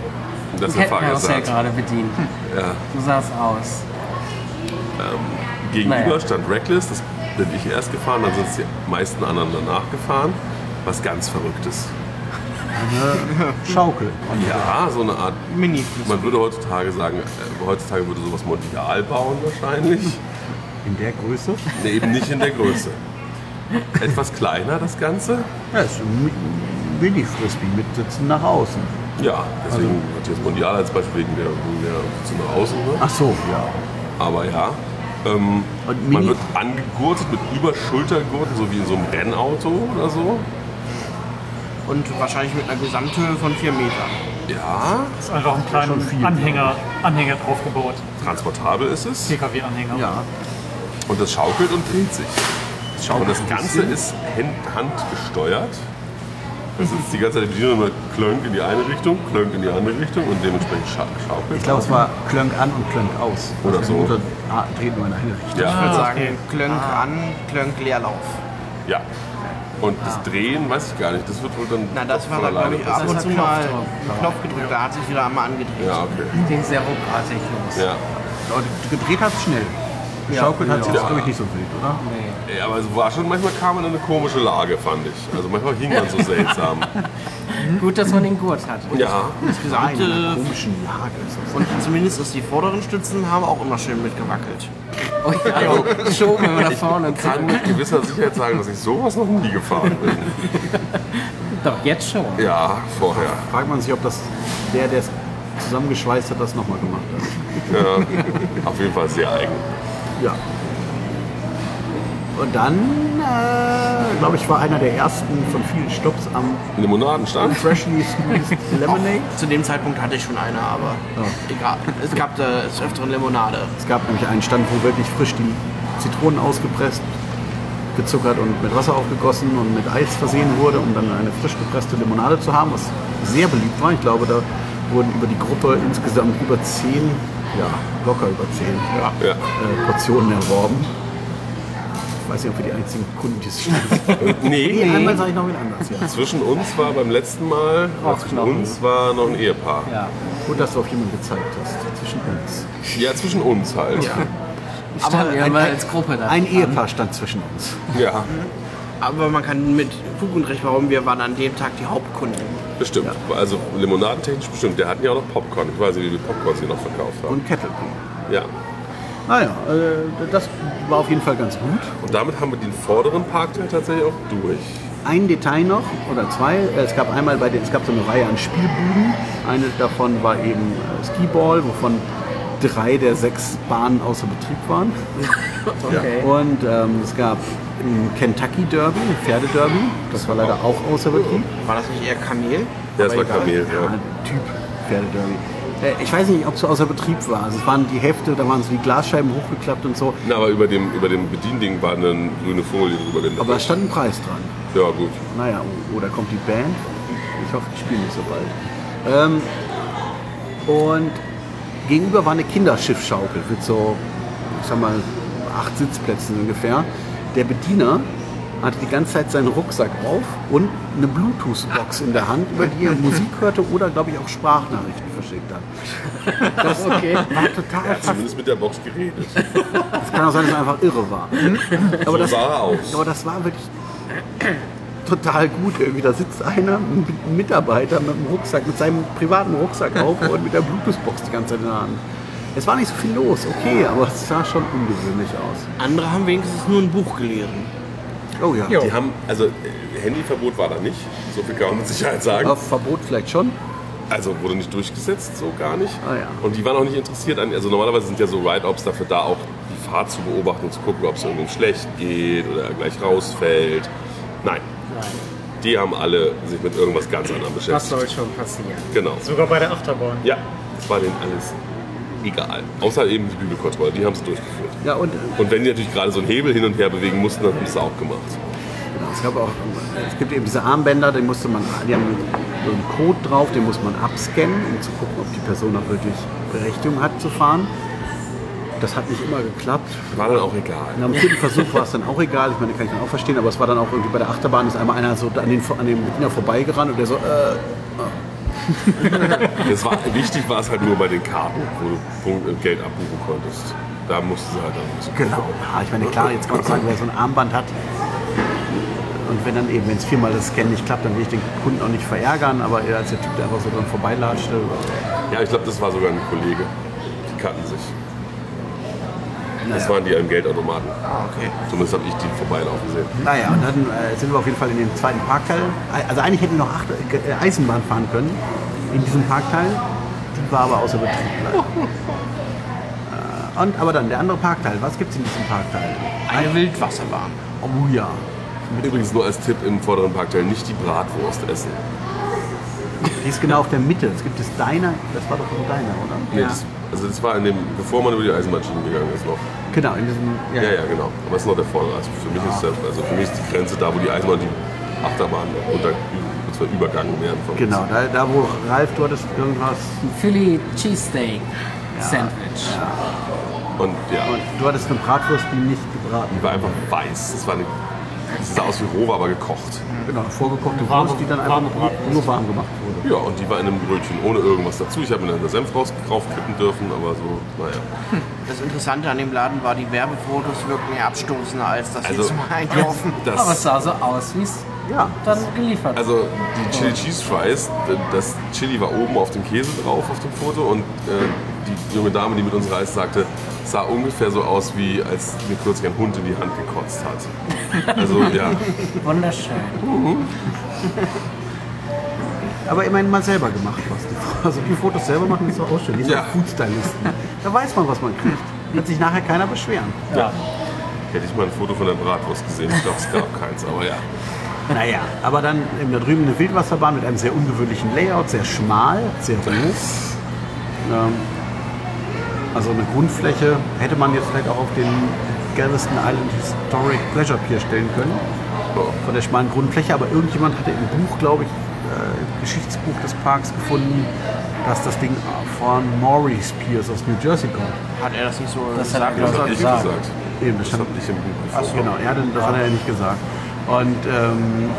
ein Kettenkarussell hat. gerade bedient. Ja. So sah es aus. Gegenüber Naja. stand Reckless, das bin ich erst gefahren, dann sind die meisten anderen danach gefahren. Was ganz Verrücktes. Eine Schaukel. Ja, so eine Art. Mini. Man würde heutzutage sagen, äh, heutzutage würde sowas mondial bauen wahrscheinlich. in der Größe. Nee, eben nicht in der Größe. Etwas kleiner das Ganze. Ja, ist ein Mini-Frisbee mit Sitzen nach außen. Ja, deswegen wird jetzt mondial als Beispiel wegen der, wegen der zu nach außen. Ne? Ach so, ja. Aber ja. Ähm, man wird angegurtet mit Überschultergurten, so wie in so einem Rennauto oder so. Und wahrscheinlich mit einer Gesamthöhe von 4 Metern. Ja, Ist einfach ein kleiner. Anhänger, Anhänger draufgebaut. transportabel ist es. PKW-Anhänger. Ja. Und das schaukelt und dreht sich. Und das Ganze ist hand- handgesteuert. Das ist die ganze Zeit die Bedienung immer klönk in die eine Richtung, klönk in die andere Richtung und dementsprechend scha schaukelt. Ich glaube, es war Klönk an und Klönk aus. Oder Also so. der Motor ah, dreht nur in eine Richtung. Ich Ja, würde sagen, okay. Klönk an, Klönk Leerlauf. ja. Und das Drehen weiß ich gar nicht. Das wird wohl dann Na, das war da, glaube ich, ab und zu mal einen Knopf gedrückt. Da hat sich wieder einmal angedreht. Ja, okay. Ging sehr ruckartig los. Ja. Aber gedreht hat es schnell. Geschaukelt hat es Ja. jetzt, glaube ich, nicht so wild, oder? Ja, aber es war schon, manchmal kam man in eine komische Lage, fand ich. Also manchmal hing man so seltsam. Gut, dass man den Gurt hat. Ja, Das Nein, in einer gesamte komischen Lage und zumindest ist die vorderen Stützen haben auch immer schön mitgewackelt. Oh ja, schon, wenn man da vorne und kann mit gewisser Sicherheit sagen, dass ich sowas noch nie gefahren bin. Doch, jetzt schon. Ja, vorher. Fragt man sich, ob das der, der es zusammengeschweißt hat, das nochmal gemacht hat. Ja, auf jeden Fall sehr eigen. Ja. Und dann, äh, glaube ich, war einer der ersten von vielen Stops am Limonadenstand? Freshly Squeezed Lemonade. Zu dem Zeitpunkt hatte ich schon eine, aber egal. Es gab da des Öfteren Limonade. Es gab nämlich einen Stand, wo wirklich frisch die Zitronen ausgepresst, gezuckert und mit Wasser aufgegossen und mit Eis versehen wurde, um dann eine frisch gepresste Limonade zu haben, was sehr beliebt war. Ich glaube, da wurden über die Gruppe insgesamt über zehn, ja, locker über zehn Ja. äh, Portionen erworben. Ich weiß nicht, ob wir die einzigen Kunden dieses Stands sind. Nee, Nee, einmal sage ich noch mit anders. Ja. zwischen uns war beim letzten Mal, zwischen uns war noch ein Ehepaar. Ja. Gut, dass du auf jemanden gezeigt hast. Zwischen uns. Ja, zwischen uns halt. Ja. Standen wir ein- als Gruppe da. Ein Ehepaar stand zwischen uns. Aber man kann mit Fug und Recht, warum wir waren an dem Tag die Hauptkunden. bestimmt. Also limonadentechnisch bestimmt. Der hatten ja auch noch Popcorn. Ich weiß nicht, wie viele Popcorns sie noch verkauft haben. Und Kettlepool. Ja. Naja, äh, das war auf jeden Fall ganz gut. Und damit haben wir den vorderen Parkteil tatsächlich auch durch. Ein Detail noch oder zwei. Es gab einmal bei den, es gab so eine Reihe an Spielbuden. Eine davon war eben äh, Skiball, wovon drei der sechs Bahnen außer Betrieb waren. Okay. Und ähm, es gab ein Kentucky Derby, ein Pferdederby. Das war leider auch außer Betrieb. War das nicht eher Kamel? Ja, das war egal. Kamel. Ja, Ja. Typ Pferdederby. Äh, Ich weiß nicht, ob es außer Betrieb war. Also es waren die Hälfte, da waren so die Glasscheiben hochgeklappt und so. Na, aber über dem, über dem Bediending war eine grüne Folie drüber. Aber da stand ein Preis dran. ja, gut. Naja, oh, oder kommt die Band? Ich hoffe, die spielen nicht so bald. Ähm, und gegenüber war eine Kinderschiffschaukel mit so, ich sag mal, acht Sitzplätzen ungefähr. Der Bediener hatte die ganze Zeit seinen Rucksack auf und eine Bluetooth-Box in der Hand, über die er Musik hörte oder, glaube ich, auch Sprachnachrichten verschickt hat. Das Okay. war total Er hat zumindest mit der Box geredet. Es kann auch sein, dass er einfach irre war. Aber, so das, sah er aus. aber das war wirklich total gut. Irgendwie da sitzt einer, ein Mitarbeiter mit dem Rucksack, mit seinem privaten Rucksack auf und mit der Bluetooth-Box die ganze Zeit in der Hand. Es war nicht so viel los, okay, aber es sah schon ungewöhnlich aus. Andere haben wenigstens nur ein Buch gelesen. Oh ja. Jo. Die haben, also äh, Handyverbot war da nicht. So viel kann man mit Sicherheit sagen. Auf Verbot vielleicht schon. Also wurde nicht durchgesetzt, so gar nicht. Ah, ja. Und die waren auch nicht interessiert an, also normalerweise sind ja so Ride-Ops dafür da, auch die Fahrt zu beobachten und zu gucken, ob es irgendwo schlecht geht oder gleich rausfällt. Nein. Die haben alle sich mit irgendwas ganz anderem Was beschäftigt. soll schon passieren? Genau. Sogar bei der Achterbahn. Ja, das war denen alles egal. Außer eben die Bügelkontrolle, die haben sie durchgeführt. Ja, und äh, Und wenn die natürlich gerade so einen Hebel hin und her bewegen mussten, dann haben sie es auch gemacht. Genau, es, gab auch, es gibt eben diese Armbänder, die musste man, die haben so einen Code drauf, den muss man abscannen, um zu gucken, ob die Person auch wirklich Berechtigung hat zu fahren. Das hat nicht immer geklappt. War dann auch egal. Und am vierten Versuch war es dann auch egal, ich meine, kann ich dann auch verstehen, aber es war dann auch irgendwie bei der Achterbahn ist einmal einer so an den, an dem Diener vorbeigerannt und der so, äh, Das war, wichtig war es halt nur bei den Karten, wo du Punkt, äh, Geld abbuchen konntest. Da mussten sie halt dann ein bisschen genau. Ja, ich meine, klar, jetzt kann man sagen, wer so ein Armband hat und wenn dann eben, wenn es viermal das Scan nicht klappt, dann will ich den Kunden auch nicht verärgern, aber er als der Typ, der einfach so dran vorbeilatschte, Ja, ich glaube, das war sogar ein Kollege. Die kannten sich. Das waren die am Geldautomaten. Ah, okay. Zumindest habe ich die vorbeilaufen sehen. Naja, und dann äh, sind wir auf jeden Fall in den zweiten Parkteil. Also eigentlich hätten wir noch acht, äh, Eisenbahn fahren können in diesem Parkteil. Die war aber außer Betrieb. leider. äh, und, aber dann der andere Parkteil. Was gibt es in diesem Parkteil? Eine Wildwasserbahn. Oh ja. Übrigens nur als Tipp im vorderen Parkteil nicht die Bratwurst essen. Die ist genau auf der Mitte. Es gibt das Diner. Das war doch ein Diner, oder? Nee, das, also das war in dem, bevor man über die Eisenbahnschiene gegangen ist noch. Genau, in diesem. Ja, Ja, ja, genau. Aber es ist noch der vordere. Also für mich ist das, also für mich ist die Grenze da, wo die Eisenbahn und die Achterbahn unter, zwar übergangen werden von uns. Genau, da, da wo Ralf, du hattest irgendwas. Philly Cheesesteak Sandwich. Und ja, Und du hattest eine Bratwurst, die nicht gebraten die war einfach weiß. Das war eine, das sah aus wie roh, war aber gekocht. Genau, eine vorgekochte Warme- Wurst, die dann einfach nur warm gemacht wurde. Ja, und die war in einem Brötchen ohne irgendwas dazu. Ich habe mir dann der Senf raus, draufkippen dürfen, aber so, naja. Das Interessante an dem Laden war, die Werbefotos wirkten eher abstoßender als das Also- also, zum Einkaufen. Aber es Das, sah so aus, wie es Ja, dann geliefert also die Chili Cheese Fries, das Chili war oben auf dem Käse drauf auf dem Foto und äh, die junge Dame, die mit uns reist, sagte, es sah ungefähr so aus, wie als mir kürzlich ein Hund in die Hand gekotzt hat. Also ja, Wunderschön. Aber immerhin mal selber gemacht was. Die- Also die Fotos selber machen ist doch auch schön. Die sind Ja. Foodstylisten. Da weiß man, was man kriegt. Wird sich nachher keiner beschweren. Ja. hätte ich mal ein Foto von der Bratwurst gesehen. Ich glaube, es gab keins, aber ja. Naja, aber dann eben da drüben eine Wildwasserbahn mit einem sehr ungewöhnlichen Layout, sehr schmal, sehr hoch. Ähm, also eine Grundfläche hätte man jetzt vielleicht auch auf den Galveston Island Historic Pleasure Pier stellen können. Von der schmalen Grundfläche, aber irgendjemand hatte im Buch, glaube ich, äh, Geschichtsbuch des Parks gefunden, dass das Ding von Maurice Pierce aus New Jersey kommt. Hat er das nicht so Das hat er, gesagt? Das ich gesagt. gesagt. Eben, das Das stand ich im Buch Ach so. Genau, er hat, das hat er ja nicht gesagt. Und ähm,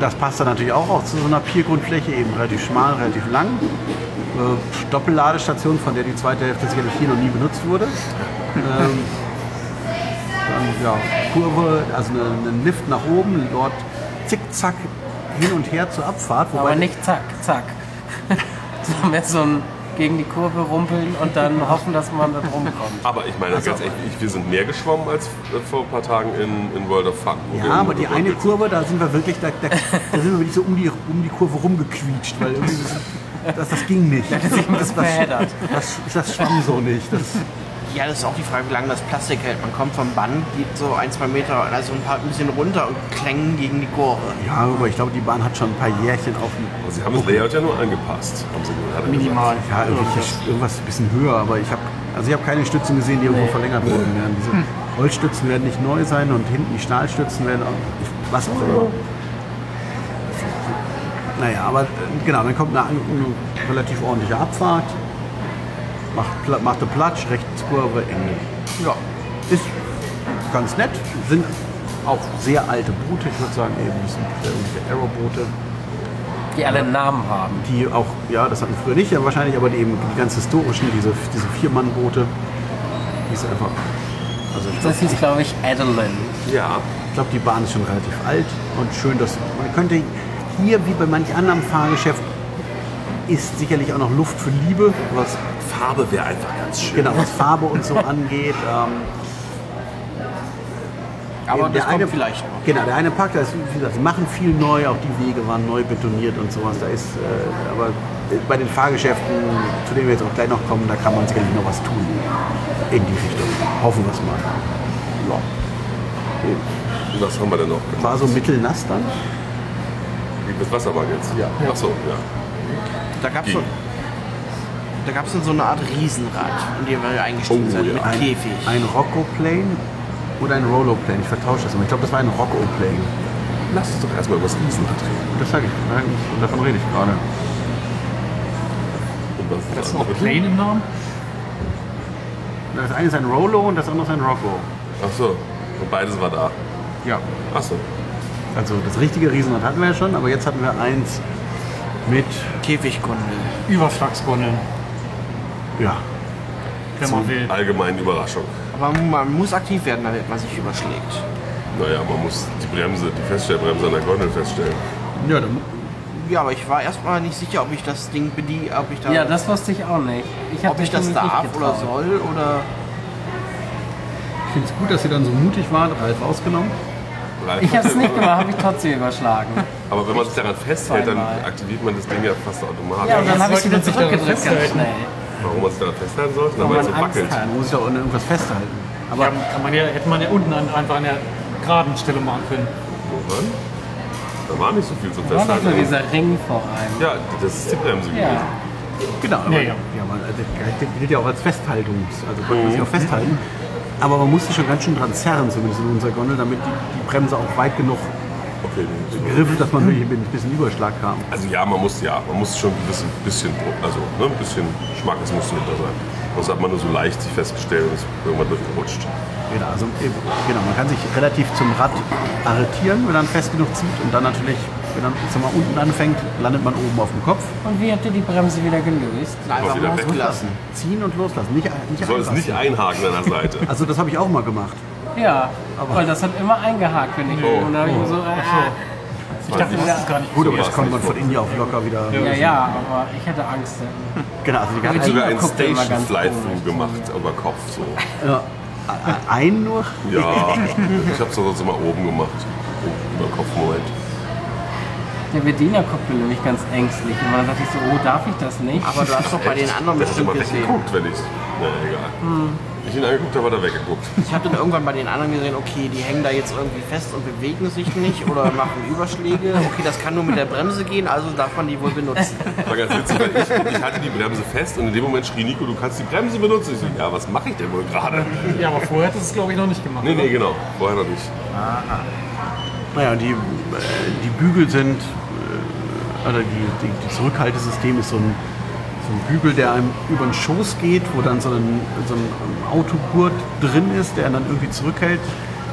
das passt dann natürlich auch, auch zu so einer Piergrundfläche, eben relativ schmal, relativ lang. Äh, Doppelladestation, von der die zweite Hälfte sicherlich hier noch nie benutzt wurde. ähm, dann ja, Kurve, also eine- einen Lift nach oben, dort zickzack hin und her zur Abfahrt. Aber nicht zack, zack. Das war mehr so ein gegen die Kurve rumpeln und dann hoffen, dass man da drum kommt. Aber ich meine, ganz ehrlich, ich- wir sind mehr geschwommen als äh, vor ein paar Tagen in, in World of Fun. Ja, aber die in- eine Kurve, da sind wir wirklich, da, da, da sind wir wirklich so um die, um die Kurve rumgequietscht, weil irgendwie das, das, das ging nicht. Das, das, das, das schwamm so nicht. Das, Ja, das ist auch die Frage, wie lange das Plastik hält. Man kommt vom Band, geht so ein, zwei Meter, also ein paar ein bisschen runter und klängen gegen die Kurve. ja, aber ich glaube, die Bahn hat schon ein paar Jährchen auf dem Aber Sie haben das Layout ja nur angepasst, haben Sie hat Minimal. Ja, irgendwas ein bisschen höher, aber ich habe also ich habe keine Stützen gesehen, die irgendwo verlängert wurden. Ja, diese Holzstützen werden nicht neu sein und hinten die Stahlstützen werden auch, was auch immer. Naja, aber äh, genau, dann kommt eine, eine relativ ordentliche Abfahrt, macht, Pla- macht eine Platsch, Rechtskurve, Ende. Ja, ist ganz nett, sind auch sehr alte Boote, ich würde sagen eben, das sind irgendwelche Aero-Boote Die alle einen Namen haben. die auch, ja, das hatten wir früher nicht, ja, wahrscheinlich, aber die eben die ganz historischen, diese, diese Vier-Mann-Boote, die ist einfach, also ich Das glaube, hieß, glaube ich, Adeline. Ja, glaub, die Bahn ist schon relativ alt und schön, dass man könnte hier, wie bei manch anderem Fahrgeschäft, ist sicherlich auch noch Luft für Liebe, was, Farbe wäre einfach ganz schön. genau, was Farbe und so angeht. Ähm, Aber das der kommt eine, vielleicht noch. Genau, der eine Park, da ist, wie gesagt, sie machen viel neu, auch die Wege waren neu betoniert und sowas. Da ist, äh, aber bei den Fahrgeschäften, zu denen wir jetzt auch gleich noch kommen, da kann man sicherlich noch was tun in die Richtung. Hoffen wir es mal. Ja. Was haben wir denn noch? War so mittelnass dann? Wie mit Wasserbahn jetzt? Ja. Ach so, ja. Da gab es Ging. Da gab's dann so eine Art Riesenrad, in dem wir eingestiegen Oh, sind, ja. mit Ein, Käfig. ein Rocco-Plane oder ein Rollo-Plane. Ich vertausche das immer. Ich glaube, das war ein Rocco-Plane. Lass uns doch erstmal über das Riesenrad reden. Das sage ich. Und davon rede ich gerade. Und was ist Das noch Plane im Namen. Das eine ist ein Rollo und das andere ist ein Rocco. Ach so. Und beides war da. Ja. Ach so. Also das richtige Riesenrad hatten wir ja schon, aber jetzt hatten wir eins mit, Käfiggondel. Überschlagsgondeln, ja, wenn man will. Allgemeine Überraschung. Aber man muss aktiv werden, damit man sich überschlägt. Naja, man muss die Bremse, die Feststellbremse an der Gondel feststellen. ja dann, Ja, aber ich war erstmal nicht sicher, ob ich das Ding bediene, ob ich da, Ja, das wusste ich auch nicht. Ich ob ich das darf oder soll oder. ich finde es gut, dass ihr dann so mutig wart, Ralf ausgenommen. Ralf Ich habe es nicht gemacht, habe ich trotzdem überschlagen. Aber wenn man sich daran festhält, dann aktiviert man das Ding ja fast automatisch. Ja, und dann habe ich wieder zurückgedrückt ganz schnell. Warum man sich daran festhalten sollte? Weil man man so Angst wackelt. hat. Man muss sich auch an irgendwas festhalten. Aber Aber kann man ja, hätte man ja unten an, einfach an der geraden Stelle machen können. Woran? Da war nicht so viel zum War doch Festhalten. nur dieser Ring vor einem. Ja, das ist die Bremse Ja. gewesen. genau, aber, Ja, ja, ja. man, also, das gilt ja auch als Festhaltungs, also konnte man sich auch festhalten. Aber man musste schon ganz schön dran zerren, zumindest in unserer Gondel, damit die, die Bremse auch weit genug Okay. griff, dass man wirklich ein bisschen Überschlag kam. Also ja, man muss ja, man muss schon ein bisschen, bisschen also ne, ein bisschen Schmackes muss hinter sein. Sonst hat man nur so leicht sich festgestellt und ist irgendwann durchgerutscht. Genau, also eben, genau, man kann sich relativ zum Rad arretieren, wenn man fest genug zieht und dann natürlich, wenn man sag mal, unten anfängt, landet man oben auf dem Kopf. Und wie habt ihr die Bremse wieder gelöst? Einfach wieder losgelassen. Ziehen und loslassen, nicht, nicht Du sollst nicht einhaken an der Seite. Also das habe ich auch mal gemacht. Ja, Aber- weil das hat immer eingehakt, wenn ich Oh. und dann mir so, ah, Ich dachte, das ist gar nicht Gut, aber das konnte man von India auf locker wieder. ja, ja, aber ich hatte Angst. Genau, also die Ich habe ganze, sogar einen guckt immer Station ganz Flight komisch. Through gemacht, über Kopf so. ja, ein nur. Ja, ich habe es sonst immer oben gemacht. Über Kopf Moment. Der Bediener guckte nämlich ganz ängstlich und dann dachte ich so, oh, darf ich das nicht? Aber du hast doch bei den anderen bestimmt immer gesehen. weggeguckt, wenn ich. Na egal. Ich ihn angeguckt habe, hat er weggeguckt. Ich habe dann irgendwann bei den anderen gesehen, okay, die hängen da jetzt irgendwie fest und bewegen sich nicht oder machen Überschläge. Okay, das kann nur mit der Bremse gehen, also darf man die wohl benutzen. War ganz witzig, weil ich, ich hatte die Bremse fest und in dem Moment schrie Nico, du kannst die Bremse benutzen. Ich so, ja, was mache ich denn wohl gerade? Ja, aber vorher hat es glaube ich noch nicht gemacht. Nee, oder? nee, genau. Vorher noch nicht. Naja, die, äh, die Bügel sind, äh, oder die, die, die Zurückhaltesystem ist so ein, so ein Bügel, der einem über den Schoß geht, wo dann so ein, so ein Autogurt drin ist, der einen dann irgendwie zurückhält.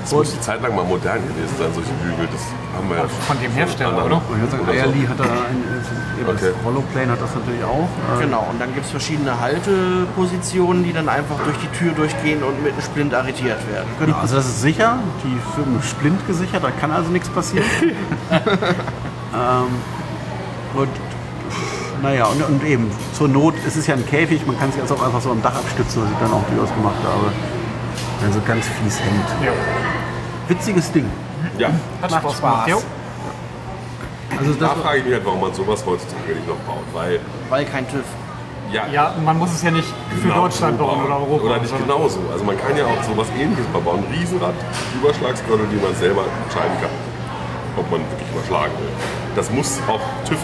Das muss eine Zeit lang mal modern gewesen sein, solche Bügel. Das haben wir ja Von dem Hersteller, oder? Ich würde sagen. Ayerly hat da ein, äh, das Okay. Rolloplane hat das natürlich auch. Äh, Genau, und dann gibt es verschiedene Haltepositionen, die dann einfach durch die Tür durchgehen und mit einem Splint arretiert werden. Genau, also das ist sicher, die Firmen Splint gesichert, da kann also nichts passieren. ähm, und naja, und, und eben, zur Not, es ist ja ein Käfig, man kann sich also auch einfach so am Dach abstützen, was ich dann auch durchaus gemacht habe. Also ganz fies hängt. Ja. Witziges Ding. Ja, Hat Macht Spaß. Spaß. Jo. Also da das, frage ich mich halt, warum man sowas heutzutage nicht noch baut. Weil, Weil kein TÜV. ja, Ja, man muss es ja nicht für genau Deutschland so bauen oder Europa. Oder nicht genauso. Also man kann ja auch sowas ähnliches mal bauen. Ein Riesenrad, Überschlagsgürtel, die man selber entscheiden kann, ob man wirklich überschlagen will. Das muss auch TÜV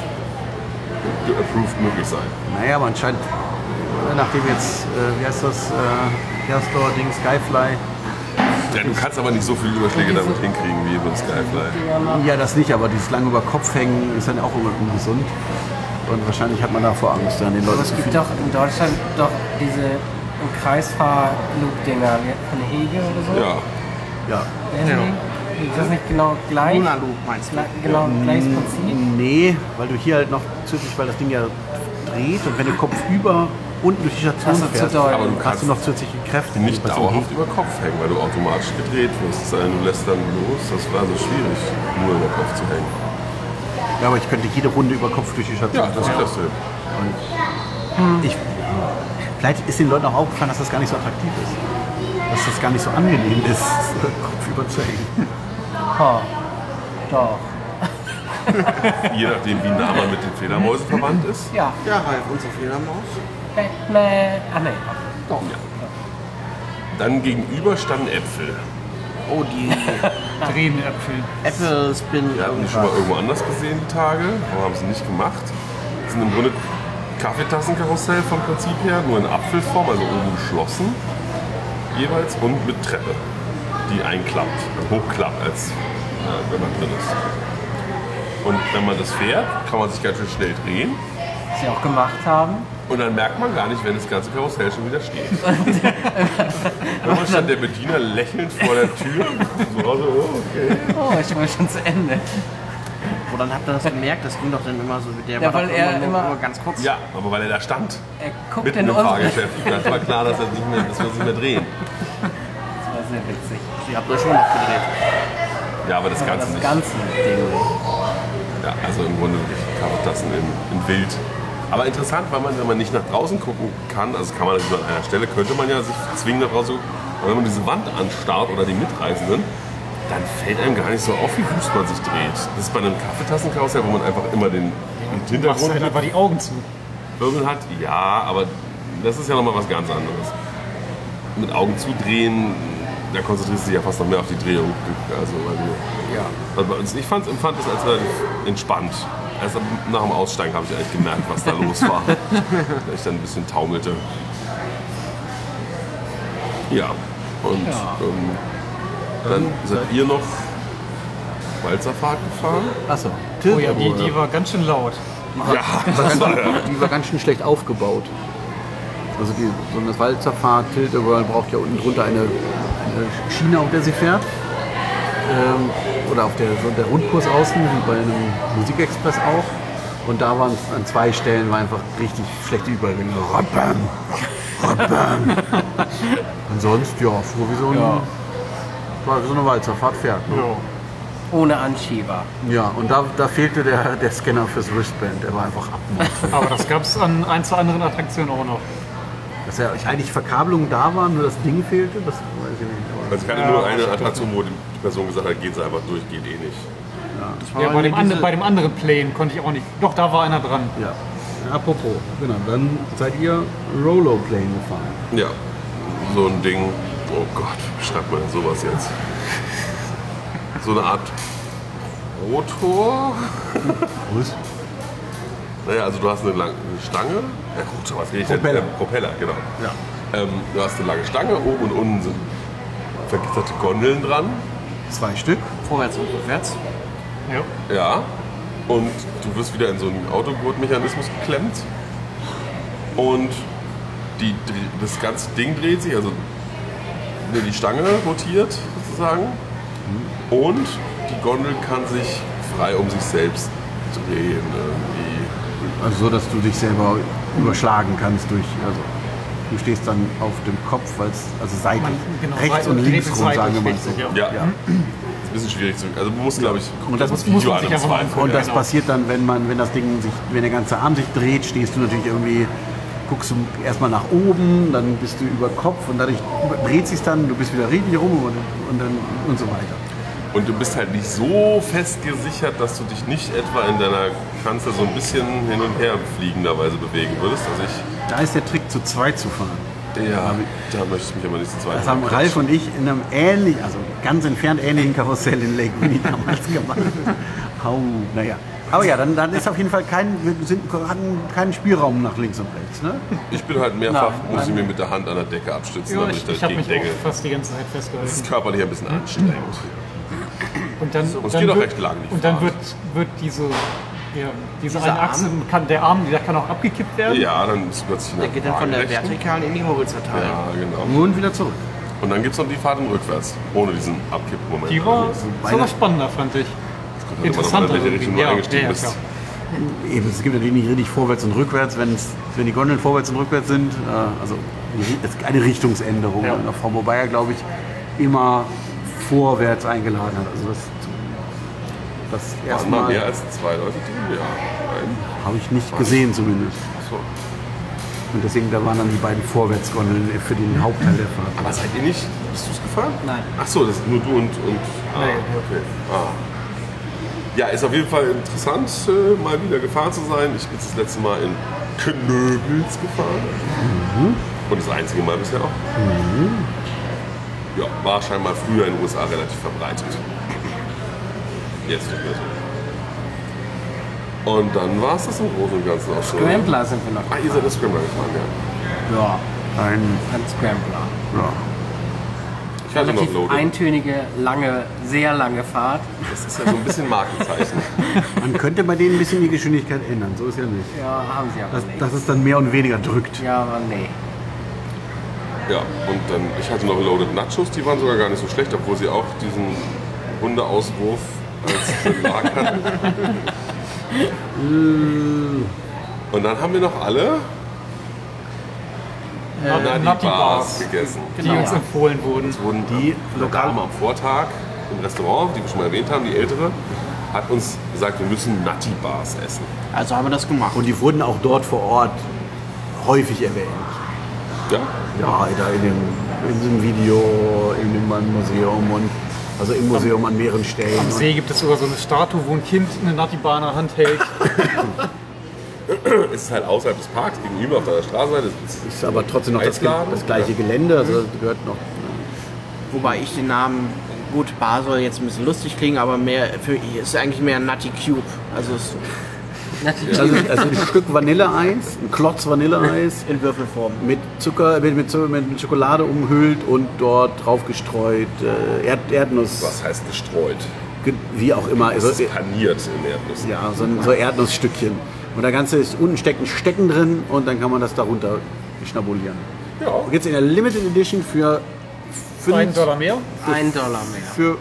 approved möglich sein. naja, aber anscheinend, äh, nachdem jetzt, äh, wie heißt das, äh, Erstor-Ding, Skyfly, Ja, du kannst aber nicht so viele Überschläge damit hinkriegen wie beim Skyfly. ja das nicht, aber dieses lange über Kopf hängen ist dann auch immer ungesund. Und wahrscheinlich hat man davor Angst, dann den Leuten Aber es gibt doch in Deutschland doch diese im Kreisfahr-Loop-Dinger von Hege oder so. Ja, Ja. Wer ist das nicht genau gleich? Luna Loop meinst du? Genau, gleiches Prinzip. Nee, weil du hier halt noch zusätzlich, weil das Ding ja dreht und wenn du Kopf über unten durch die Station so, zu fährst, doll. Aber du hast kannst du noch zusätzliche Kräfte. nicht was dauerhaft über Kopf hängen, weil du automatisch gedreht wirst. Denn, Du lässt dann los. Das war so schwierig, nur über Kopf zu hängen. Ja, aber ich könnte jede Runde über Kopf durch die Station Ja, das fahren. kriegst du hin. Ich, vielleicht ist den Leuten auch aufgefallen, dass das gar nicht so attraktiv ist. Das dass das gar nicht so angenehm ist, kopfüber zu hängen. Oh, doch. Je nachdem, wie nah man mit den Fledermäusen verwandt ist. Ja, Ja, Ralf, unsere Fledermaus. Batman. Ah, nee. Doch. Dann gegenüber standen Äpfel. Oh, die Drehenäpfel. Apple Spin Wir hatten die schon mal irgendwo anders gesehen, die Tage. Warum haben sie nicht gemacht? Das sind im Grunde Kaffeetassenkarussell vom Prinzip her, nur in Apfelform, also oben geschlossen. Jeweils und mit Treppe, die einklappt, hochklappt, als äh, wenn man drin ist. Und wenn man das fährt, kann man sich ganz schön schnell drehen. Was sie auch gemacht haben. Und dann merkt man gar nicht, wenn das ganze Karussell schon wieder steht. Irgendwann stand der Bediener lächelnd vor der Tür. So, also, oh, okay. Oh, ich war schon zu Ende. Woran habt ihr das gemerkt? Das ging doch dann immer so, der Ja, war weil doch er nur, immer- nur ganz kurz. Ja, aber weil er da stand. Er guckt Mitten in im. Fahrgeschäft. Das war klar, dass, er nicht mehr, dass wir uns nicht mehr drehen. Das sehr witzig. Sie habt euch schon noch gedreht. Ja, aber das Aber Ganze das nicht. ganze Ding. Ja, also im Grunde wirklich Kaffeetassen in, in Wild. Aber interessant, weil man, wenn man nicht nach draußen gucken kann, also kann man nur an einer Stelle, könnte man ja sich zwingen nach draußen gucken. Aber wenn man diese Wand anstarrt oder die Mitreisenden, dann fällt einem gar nicht so auf, wie wüst man sich dreht. Das ist bei einem Kaffeetassenkarussell, wo man einfach immer den, den Hintergrund halt einfach die Augen zu. Wirbel hat. Ja, aber das ist ja nochmal was ganz anderes. Mit Augen zudrehen, da konzentrierst du dich ja fast noch mehr auf die Drehung. Also, weil du, Ja. also ich fand, empfand das als relativ entspannt. Erst nach dem Aussteigen habe ich eigentlich gemerkt, was da los war. Weil ich dann ein bisschen taumelte. Ja, und Ähm, dann seid ihr noch Walzerfahrt gefahren? Achso. Oh ja, die, die war ganz schön laut. Ja, das war ja. Die war ganz schön schlecht aufgebaut. Also die, so eine Walzerfahrt, Tilt World braucht ja unten drunter eine Schiene, auf der sie fährt. Ähm, oder auf der, der Rundkurs außen, wie bei einem Musikexpress auch. Und da waren an zwei Stellen war einfach richtig schlechte Übergänge. Rappam, rappam. Und sonst, ja, fuhr wie so, ein, war wie so eine Walzerfahrt fährt. Ne? Ohne Anschieber. Ja, und da, da fehlte der, der Scanner fürs Wristband. Der war einfach ab. Aber das gab es an ein, zwei anderen Attraktionen auch noch. Dass ja eigentlich Verkabelungen da waren, nur das Ding fehlte, das Aber Also ich hatte nur eine Attraktion, wo die Person gesagt hat, geht sie einfach durch, geht eh nicht. Das Ja, war bei, dem diese- andre, bei dem anderen Plane konnte ich auch nicht. Doch, da war einer dran. ja. Apropos, genau, dann seid ihr Rollerplane gefahren. Ja, so ein Ding. Oh Gott, wie schreibt man denn sowas jetzt? So eine Art Rotor. Was? Naja, also du hast eine lange Stange. Ja, Rotor, was rede ich denn? Propeller. Äh, Propeller, genau. Ja. Ähm, du hast eine lange Stange, oben und unten sind vergitterte Gondeln dran. Zwei Stück. Vorwärts und rückwärts. Ja. Ja. Und du wirst wieder in so einen Autogurtmechanismus geklemmt. Und die, das ganze Ding dreht sich, also die Stange rotiert sozusagen. Und die Gondel kann sich frei um sich selbst drehen. Irgendwie. Also so, dass du dich selber überschlagen kannst durch, also du stehst dann auf dem Kopf, weil es, also seitlich, Man- genau, rechts und links sich rum, sagen wir mal so. Ja. Ja. Ist ein bisschen schwierig zu. Also man muss, glaube ich, gucken, Und das dass muss man an sich im einfach. Und das Genau. passiert dann, wenn man, wenn das Ding sich, wenn der ganze Arm sich dreht, stehst du natürlich irgendwie, guckst du erstmal nach oben, dann bist du über Kopf und dadurch dreht sich dann, du bist wieder richtig rum und, und dann und so weiter. Und du bist halt nicht so fest gesichert, dass du dich nicht etwa in deiner Kanzel so ein bisschen hin und her fliegenderweise bewegen würdest. Also ich, Da ist der Trick, zu zweit zu fahren. ja, da möchte ich mich aber nicht zu zweit Das haben Ralf und ich in einem ähnlich, also ganz entfernt ähnlichen Karussell in Lake Winnie damals gemacht. Hau, naja. Aber ja, dann, dann ist auf jeden Fall kein, wir sind, hatten keinen Spielraum nach links und rechts. Ne? Ich bin halt mehrfach, Nein, muss ich mir mit der Hand an der Decke abstützen, Ja, damit ich, ich ich habe dagegen mich denke. auch fast die ganze Zeit Das ist festgehalten. körperlich ein bisschen anstrengend. Und dann, es dann geht auch wird, recht lang, die Und dann wird, wird diese, ja, diese Dieser eine Achse, kann, der Arm, der kann auch abgekippt werden. Ja, dann ist plötzlich Der eine geht dann von der Waagerechten. vertikalen in die horizontale. Ja, genau. Und wieder zurück. Und dann gibt es noch die Fahrt in rückwärts, ohne diesen Abkippmoment. Die war Also, sogar spannender, fand ich. das halt an, Interessanter. in welche ja, eingestiegen ja, ja, bist. klar. Eben, es gibt natürlich nicht richtig vorwärts und rückwärts, wenn, es, wenn die Gondeln vorwärts und rückwärts sind. Äh, also eine Richtungsänderung. Ja. Und Frau Mobile, glaube ich, immer vorwärts eingeladen hat. Also das, das Waren mal erstmal mehr als zwei Leute drin? Ja. Habe ich nicht gesehen zumindest. so. Und deswegen, da waren dann die beiden Vorwärtsgondeln für den Hauptteil der Fahrt. Aber seid ihr nicht Bist du es gefahren? Nein. Ach so, das ist nur du und. und ah, Nee. okay. Ah. Ja, ist auf jeden Fall interessant, äh, mal wieder gefahren zu sein. Ich bin das letzte Mal in Knöbels gefahren. Und das einzige Mal bisher auch. Ja, war scheinbar früher in den USA relativ verbreitet. Jetzt nicht mehr so. Und dann war es das im Großen und Ganzen auch schon. Scrambler sind wir noch. Ah, ihr seid das Scrambler gefahren, ja. Ja, Ein, ein Scrambler. ja. Ich hatte noch Loaded. eintönige, lange, sehr lange Fahrt. Das ist ja so ein bisschen Markenzeichen. Man könnte bei denen ein bisschen die Geschwindigkeit ändern, so ist ja nicht. Ja, haben sie aber Dass, nicht. dass es dann mehr und weniger drückt. Ja, aber nee. Ja, und dann, ich hatte noch Loaded Nachos, die waren sogar gar nicht so schlecht, obwohl sie auch diesen Hundeauswurf als Belag hatten. Und dann haben wir noch alle Nutty Nutty Bars Bars. gegessen. die uns empfohlen wurden. Uns wurden die Dame am Vortag im Restaurant, die wir schon mal erwähnt haben, die ältere, hat uns gesagt, wir müssen Nutty Bars essen. Also haben wir das gemacht. Und die wurden auch dort vor Ort häufig erwähnt. Ja? Ja, da in dem, in diesem Video, in dem Museum und also im Museum an mehreren Stellen. Am See gibt es sogar so eine Statue, wo ein Kind eine der Hand hält. Es ist halt außerhalb des Parks, gegenüber auf der Straßenseite. Das ist Ist aber trotzdem noch das, das gleiche Gelände, also das gehört noch. Wobei ich den Namen, gut, Bar soll jetzt ein bisschen lustig klingen, aber mehr für ist eigentlich mehr ein Nutty Cube. Also es ist Natürlich. Also, also ein Stück Vanilleeis, ein Klotz Vanilleeis in Würfelform. mit Zucker, mit, mit, mit Schokolade umhüllt und dort drauf gestreut äh, Erd, Erdnuss, Was heißt gestreut? ge- wie auch immer. Es Also, ist paniert in Erdnüssen. ja, so, ein- so Erdnussstückchen. Und der Ganze ist unten steckt ein Stecken drin und dann kann man das darunter schnabulieren. Ja. Jetzt in der Limited Edition für, fünf- Ein Dollar mehr. Ein Dollar mehr. für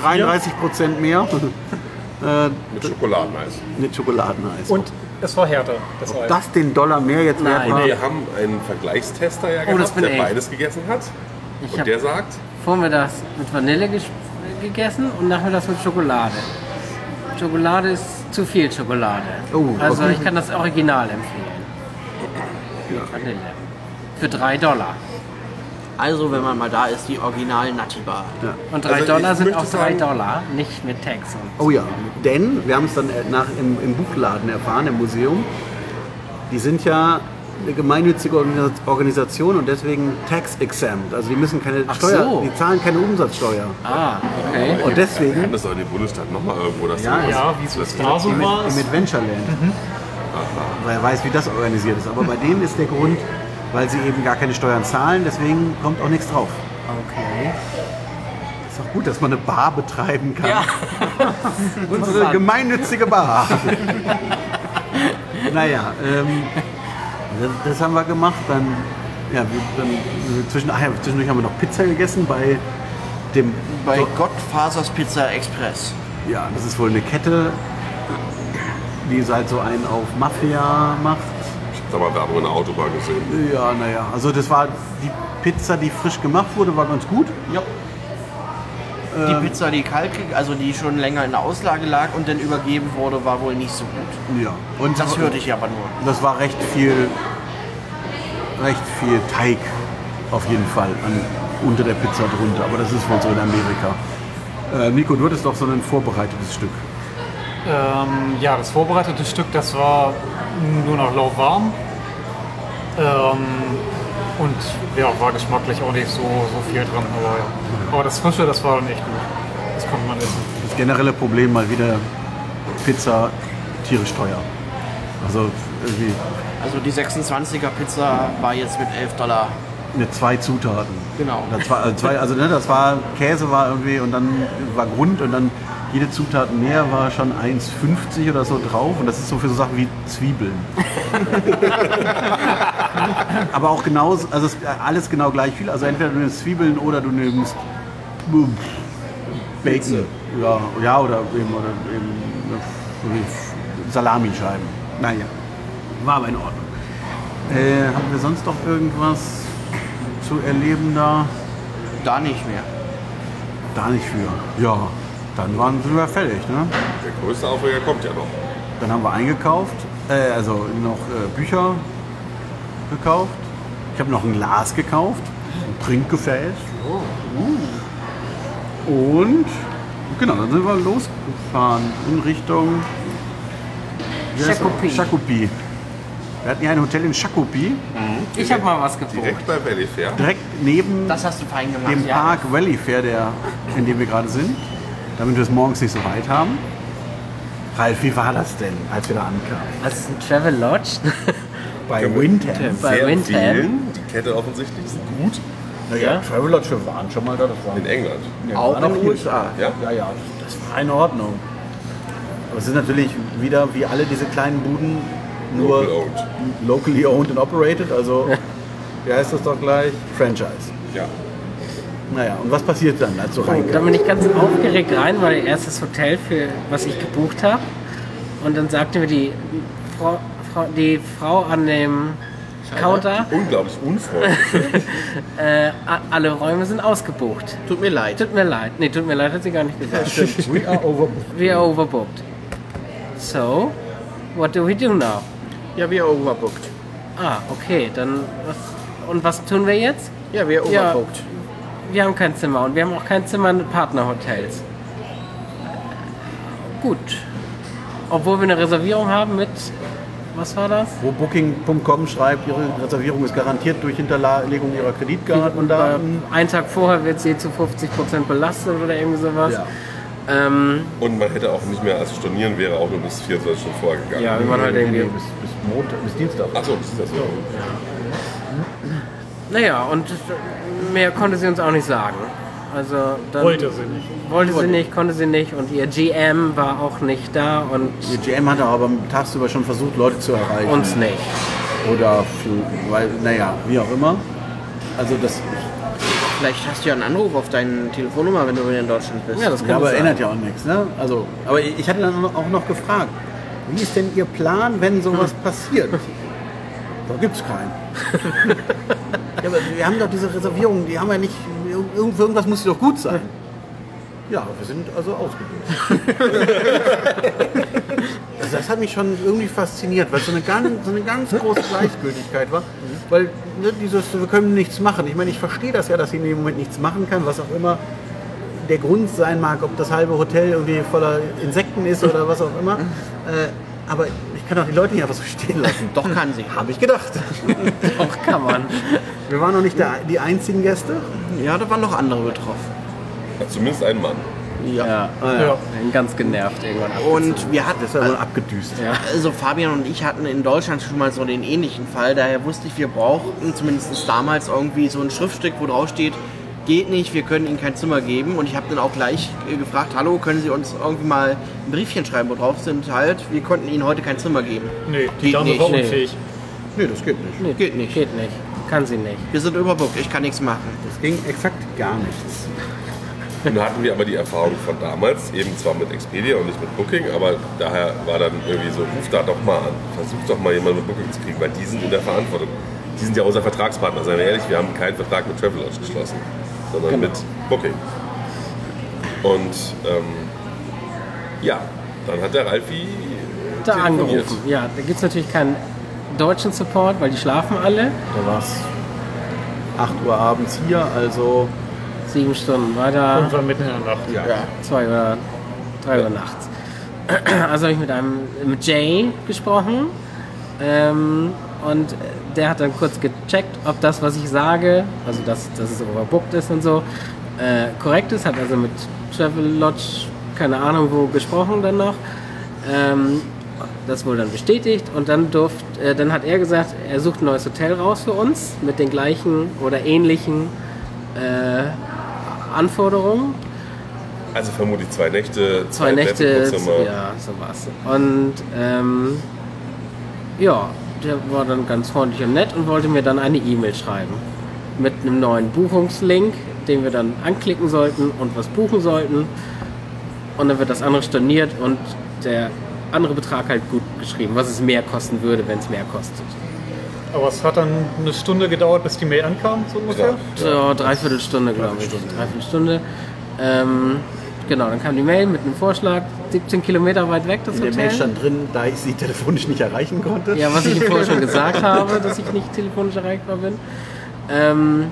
33 Prozent mehr äh, Mit Schokoladeneis. mit Schokoladeneis. Und es war härter, das Eis. das den Dollar mehr jetzt wert war. Wir haben einen Vergleichstester ja Oh, das gehabt, bin der ich. beides gegessen hat. Ich Und der sagt, vormittags mit Vanille ges- gegessen und nachmittags mit Schokolade. Schokolade ist zu viel Schokolade. Oh, also okay. ich kann das Original empfehlen. Vanille. Für 3 Dollar. Also wenn man mal da ist, die Original Nutty Bar. Und 3 Also Dollar sind auch 3 sagen- Dollar, nicht mit Tax. Oh ja, denn wir haben es dann äh, nach, im, im Buchladen erfahren, im Museum. Die sind ja eine gemeinnützige Organisa- Organisation und deswegen tax exempt. Also die müssen keine Ach Steuer, so. die zahlen keine Umsatzsteuer. ah, okay. Und wir deswegen hatten das doch in dem Bundesstaat nochmal irgendwo. Dass Ja, ja, wie so das es da so im, war. im Adventureland. Weil er weiß, wie das organisiert ist. Aber bei denen ist der Grund, weil sie eben gar keine Steuern zahlen, deswegen kommt auch nichts drauf. Okay. Ist doch gut, dass man eine Bar betreiben kann. Ja. Unsere gemeinnützige Bar. naja, ähm, das, das haben wir gemacht. Dann, ja, wir, dann zwischen, ach ja, zwischendurch haben wir noch Pizza gegessen bei dem. Bei Gottfasers Pizza Express. Ja, das ist wohl eine Kette, die halt so einen auf Mafia macht. Da mal Werbung in der Autobahn gesehen. Ja, naja, also das war die Pizza, die frisch gemacht wurde, war ganz gut. Ja. Die Pizza, die kalt, also die schon länger in der Auslage lag und dann übergeben wurde, war wohl nicht so gut. Ja. Und Das hörte ich aber nur. Das war recht viel, recht viel Teig auf jeden Fall an, unter der Pizza drunter. Aber das ist wohl so in Amerika. Äh, Nico, du hattest doch so ein vorbereitetes Stück. Ähm, ja, das vorbereitete Stück, das war nur noch lauwarm. Ähm, und ja, war geschmacklich auch nicht so, so viel dran. Aber, ja. aber das Frische, das war dann echt gut. Das konnte man essen. Das generelle Problem mal wieder Pizza tierisch teuer. Also irgendwie Also die 26er Pizza war jetzt mit 11 Dollar. eine zwei Zutaten. Genau. Das war, also zwei, also ne, das war Käse war irgendwie und dann war Grund und dann jede Zutat mehr war schon 1,50 oder so drauf und das ist so für so Sachen wie Zwiebeln. Aber auch genau, also es ist alles genau gleich viel. Also entweder du nimmst Zwiebeln oder du nimmst Bacon. Ja, ja oder eben, oder eben wie Salamischeiben. Naja, war aber in Ordnung. Äh, haben wir sonst noch irgendwas zu erleben da? Da nicht mehr. Da nicht für. Ja, dann waren sind wir fertig. Ne? Der größte Aufreger kommt ja noch. Dann haben wir eingekauft, äh, also noch äh, Bücher gekauft. Ich habe noch ein Glas gekauft, ein Trinkgefäß. Und genau, dann sind wir losgefahren in Richtung. Shakopee. Wir hatten ja ein Hotel in Shakopee, Ich habe mal was gebucht. Direkt bei Valley Fair. direkt neben Das hast du fein gemacht. dem ja. Park Valley Fair, der, in dem wir gerade sind, damit wir es morgens nicht so weit haben. Ralf, wie war das denn, als wir da ankamen? Das ist ein Travel Lodge. Bei Windham. Bei Sehr Windham. Die Kette offensichtlich ist gut. Naja, Travelodge, wir waren schon mal da. Das war In England. Ja, Auch in den. USA. Ja? Ja, ja, das war in Ordnung. Aber es ist natürlich wieder wie alle diese kleinen Buden nur Local owned. locally owned and operated, also wie heißt das doch gleich? Franchise. Ja. Naja, und was passiert dann, als du Da reinkamst? bin ich ganz aufgeregt rein, ihr erstes Hotel, für was ich gebucht habe. Und dann sagte mir die Frau, Frau, die Frau an dem Counter, Unglaublich unfreundlich. äh, alle Räume sind ausgebucht. Tut mir leid. Tut mir leid. Nee, tut mir leid, hat sie gar nicht gesagt. We are overbooked. We are overbooked. So, what do we do now? Ja, wir overbooked. Ah, okay, dann was, und was tun wir jetzt? Ja, wir Ja. overbooked. Wir haben kein Zimmer und wir haben auch kein Zimmer in Partnerhotels. Gut. Obwohl wir eine Reservierung haben mit, was war das? Wo Booking.com schreibt, ihre Reservierung ist garantiert durch Hinterlegung ihrer Und äh, Kreditkartendaten. einen Tag vorher wird sie zu 50% belastet oder irgendwie sowas. Ja. Ähm, Und man hätte auch nicht mehr, also stornieren wäre auch nur bis 24 Stunden vorher gegangen. ja, wie man halt irgendwie. bis, bis Montag, bis Dienstag. Achso, ist das so? Naja, und mehr konnte sie uns auch nicht sagen. Also dann Wollte sie nicht. wollte sie nicht, konnte sie nicht und ihr GM war auch nicht da und Ihr GM hat aber tagsüber schon versucht, Leute zu erreichen. uns nicht. Oder, für, weil, naja, wie auch immer. Also das, Vielleicht hast du ja einen Anruf auf deine Telefonnummer, wenn du wieder in Deutschland bist. Ja, das ja, kann aber sein. ändert ja auch nichts. Ne? Also, aber ich hatte dann auch noch gefragt, wie ist denn Ihr Plan, wenn sowas passiert? Da gibt's keinen. ja, aber wir haben doch diese Reservierungen, die haben ja nicht, irgend- irgendwas muss doch gut sein. Ja, wir sind also ausgebucht. also das hat mich schon irgendwie fasziniert, weil es so eine ganz, so eine ganz große Gleichgültigkeit war. Weil ne, dieses, wir können nichts machen. Ich meine, ich verstehe das ja, dass sie in dem Moment nichts machen kann, was auch immer der Grund sein mag, ob das halbe Hotel irgendwie voller Insekten ist oder was auch immer. Äh, aber ich kann doch die Leute nicht einfach so stehen lassen. Doch kann sie. Habe ich gedacht. Doch kann man. Wir waren noch nicht der, die einzigen Gäste. Ja, da waren noch andere betroffen. Ja, zumindest ein Mann. Ja. Ja. Bin ganz genervt irgendwann. Und wir hatten, Das ist ja wohl abgedüst. also Fabian und ich hatten in Deutschland schon mal so den ähnlichen Fall. Daher wusste ich, wir brauchten zumindest damals irgendwie so ein Schriftstück, wo drauf steht, geht nicht, wir können Ihnen kein Zimmer geben. Und ich habe dann auch gleich äh, gefragt, hallo, können Sie uns irgendwie mal ein Briefchen schreiben, wo drauf sind halt, wir konnten Ihnen heute kein Zimmer geben. Nee, die Geht Dame nicht, war nee. unfähig. Nee, das geht nicht. Nee, Geht nicht. Geht nicht. Kann sie nicht. Wir sind überbookt, ich kann nichts machen. Das ging exakt gar nichts. Nun hatten wir aber die Erfahrung von damals, eben zwar mit Expedia und nicht mit Booking, aber daher war dann irgendwie so, ruf da doch mal an. Versuch doch mal jemanden mit Booking zu kriegen, weil die sind in der Verantwortung. Die sind ja unser Vertragspartner, seien wir ehrlich, wir haben keinen Vertrag mit Travelodge geschlossen, sondern mit Booking. Und ähm, ja, dann hat der Ralfi Da angerufen. Ja, da gibt es natürlich keinen deutschen Support, weil die schlafen alle. Da war es 8 Uhr abends hier, also Sieben Stunden weiter. Und war mitten in der Nacht. ja. zwei oder drei Uhr nachts. Also habe ich mit einem mit Jay gesprochen ähm, und der hat dann kurz gecheckt, ob das, was ich sage, also dass, dass es overbooked ist und so, äh, korrekt ist. Hat also mit Travelodge, keine Ahnung wo, gesprochen dann noch. Ähm, das wurde dann bestätigt und dann durft, äh, dann hat er gesagt, er sucht ein neues Hotel raus für uns mit den gleichen oder ähnlichen äh, Anforderungen. Also vermutlich zwei Nächte, zwei Betten Nächte, ja, sowas. Und ähm, ja, der war dann ganz freundlich und nett und wollte mir dann eine E-Mail schreiben mit einem neuen Buchungslink, den wir dann anklicken sollten und was buchen sollten. Und dann wird das andere storniert und der andere Betrag halt gut geschrieben, was es mehr kosten würde, wenn es mehr kostet. Aber es hat dann eine Stunde gedauert, bis die Mail ankam, so ungefähr. Ja. So, dreiviertel Stunde, glaube ich. Dreiviertel Stunde. Ähm, genau, dann kam die Mail mit einem Vorschlag, 17 Kilometer weit weg, das In der Hotel. Mail stand drin, da ich sie telefonisch nicht erreichen konnte. Ja, was ich vorher schon gesagt habe, dass ich nicht telefonisch erreichbar bin. Ähm,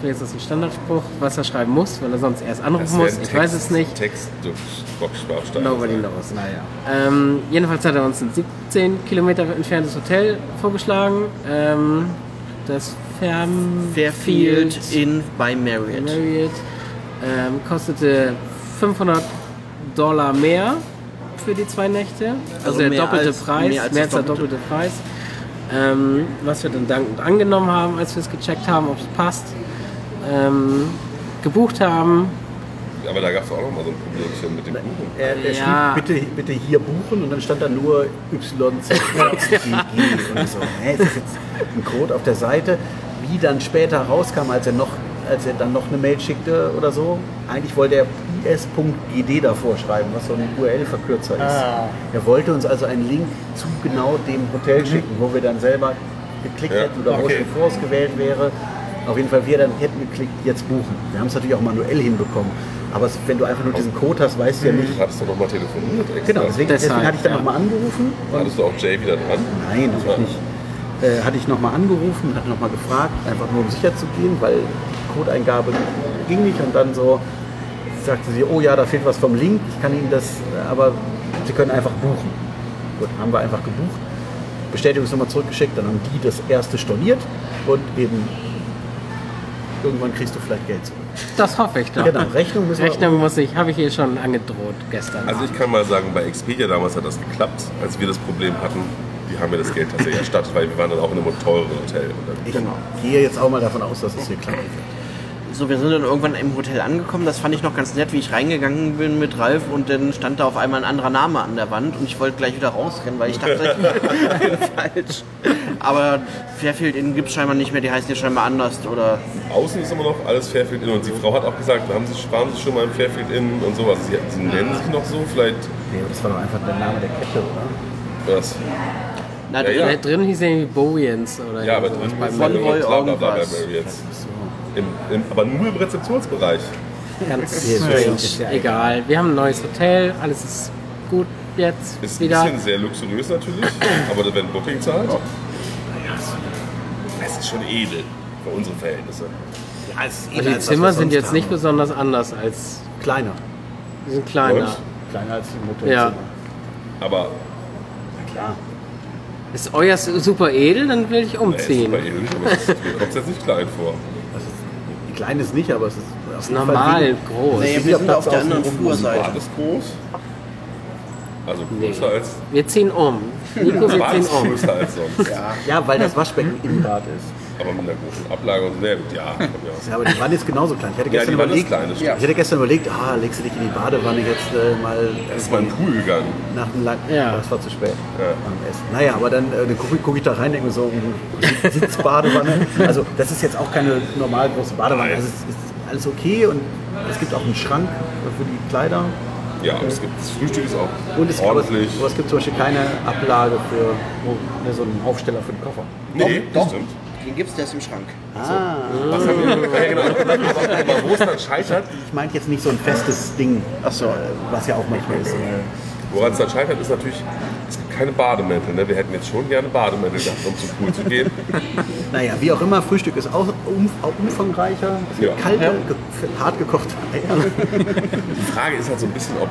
vielleicht ist das ein Standardspruch, was er schreiben muss, weil er sonst erst anrufen Das muss. werden Ich weiß es nicht. Text durch Boxbausteine. Nobody sein. knows. Naja. Ähm, jedenfalls hat er uns ein 17 Kilometer entferntes Hotel vorgeschlagen. Ähm, das Fairfield Fairfield in bei Marriott. Marriott ähm, kostete 500 Dollar mehr für die zwei Nächte. Also, Also der mehr doppelte als- Preis, mehr als mehr als der Doppelte. doppelte Preis. Ähm, was wir dann dankend angenommen haben, als wir es gecheckt haben, ob es passt. Ähm, gebucht haben. Aber da gab es auch noch mal so ein Problemchen mit dem Buchen. Er, er Ja. schrieb, bitte, bitte hier buchen und dann stand da nur YZGG. und so, hä, ist das jetzt ein Code auf der Seite? Wie dann später rauskam, als er, noch, als er dann noch eine Mail schickte oder so, eigentlich wollte er is.gd davor schreiben, was so ein URL-Verkürzer ist. Ah. Er wollte uns also einen Link zu genau dem Hotel schicken, wo wir dann selber geklickt Ja, hätten oder wo es okay. schon vorausgewählt wäre. Auf jeden Fall, wir dann hätten geklickt, jetzt buchen. Wir haben es natürlich auch manuell hinbekommen. Aber es, wenn du einfach nur diesen Code hast, weißt du ja nicht, Du hattest doch noch mal telefoniert extra. Genau, deswegen, deswegen hatte ich dann ja. nochmal angerufen. Und Hattest du auch Jay wieder dran? nein, natürlich nicht. Äh, hatte ich nochmal angerufen und hatte nochmal gefragt, einfach nur um sicher zu gehen, weil Codeingabe ging nicht. Und dann so sagte sie, oh ja, da fehlt was vom Link, ich kann Ihnen das, aber Sie können einfach buchen. Gut, haben wir einfach gebucht. Bestätigungsnummer zurückgeschickt, dann haben die das erste storniert und eben irgendwann kriegst du vielleicht Geld zurück. Das hoffe ich doch. Genau, Rechnung müssen wir- Rechnung muss ich, habe ich hier schon angedroht gestern. Also ich kann mal sagen, bei Expedia damals hat das geklappt, als wir das Problem hatten. Die haben mir das Geld tatsächlich erstattet, weil wir waren dann auch in einem teureren Hotel. Ich gehe jetzt auch mal davon aus, dass es hier klappen wird. So, wir sind dann irgendwann im Hotel angekommen. Das fand ich noch ganz nett, wie ich reingegangen bin mit Ralf und dann stand da auf einmal ein anderer Name an der Wand und ich wollte gleich wieder rausrennen, weil ich dachte, ich bin falsch. Aber Fairfield Inn gibt es scheinbar nicht mehr, die heißen ja scheinbar anders oder Außen ist immer noch alles Fairfield Inn und die Frau hat auch gesagt, haben Sie, waren Sie schon mal im Fairfield Inn und sowas. Sie, sie nennen sich noch so, vielleicht Nee, aber das war doch einfach der Name der Kette, oder? was. na, Ja, drin- ja. Drin hieß irgendwie Bowians oder Ja, aber drin bla bei irgendwas. Im, im, aber nur im Rezeptionsbereich. Ganz Nee, strange. ja Egal. Wir haben ein neues Hotel, alles ist gut jetzt Ist ein wieder. bisschen sehr luxuriös natürlich, aber da werden Booking zahlt. Es ist schon edel für unsere Verhältnisse. Ja, es ist Und die Zimmer sind jetzt nicht besonders anders als kleiner. die sind kleiner. Und? Kleiner als im Hotelzimmer. Ja. Aber Klar. Ist euer super edel, dann will ich umziehen. super edel, aber es kommt es jetzt nicht klein vor. Das klein ist nicht, aber es ist auf ist normal groß. Nee, wir sind Platz auf der anderen Flurseite. Bad ist groß. Also größer als. Wir ziehen um. Nico, wir ziehen um. größer als sonst. Ja, weil das Waschbecken im Bad ist. Aber mit einer großen Ablage und so. Ja, gut, ja, von mir aus. Ja, aber die Wanne ist genauso klein. Ich hatte Ja, gestern ist überlegt, klein, ich hatte gestern überlegt, ah, legst du dich in die Badewanne jetzt äh, mal Das ist mal in den Pool gegangen. nach dem langen. Ja. Das war zu spät Ja. beim Essen. Naja, aber dann, äh, dann gucke guck ich da rein, denke mir so, mh, Sitzbadewanne. Also das ist jetzt auch keine normal große Badewanne. Also es ist alles okay und es gibt auch einen Schrank für die Kleider. Ja, und es gibt, das Frühstück ist auch Und es, ordentlich. aber es gibt zum Beispiel keine Ablage für ne, so einen Aufsteller für den Koffer. Nee, das stimmt. Den gibt's, der ist im Schrank. Was haben wir? Ja, genau. Aber, aber wo es dann scheitert, Ich meinte jetzt nicht so ein festes Ding, so. was ja auch manchmal ist. Äh, woran es dann scheitert, ist natürlich, es gibt keine Bademäntel. Ne? Wir hätten jetzt schon gerne Bademäntel gehabt, um zum Pool zu gehen. Naja, wie auch immer, Frühstück ist auch, um, auch umfangreicher. Ja. kalte, ge hart gekochte Eier. Die Frage ist halt so ein bisschen, ob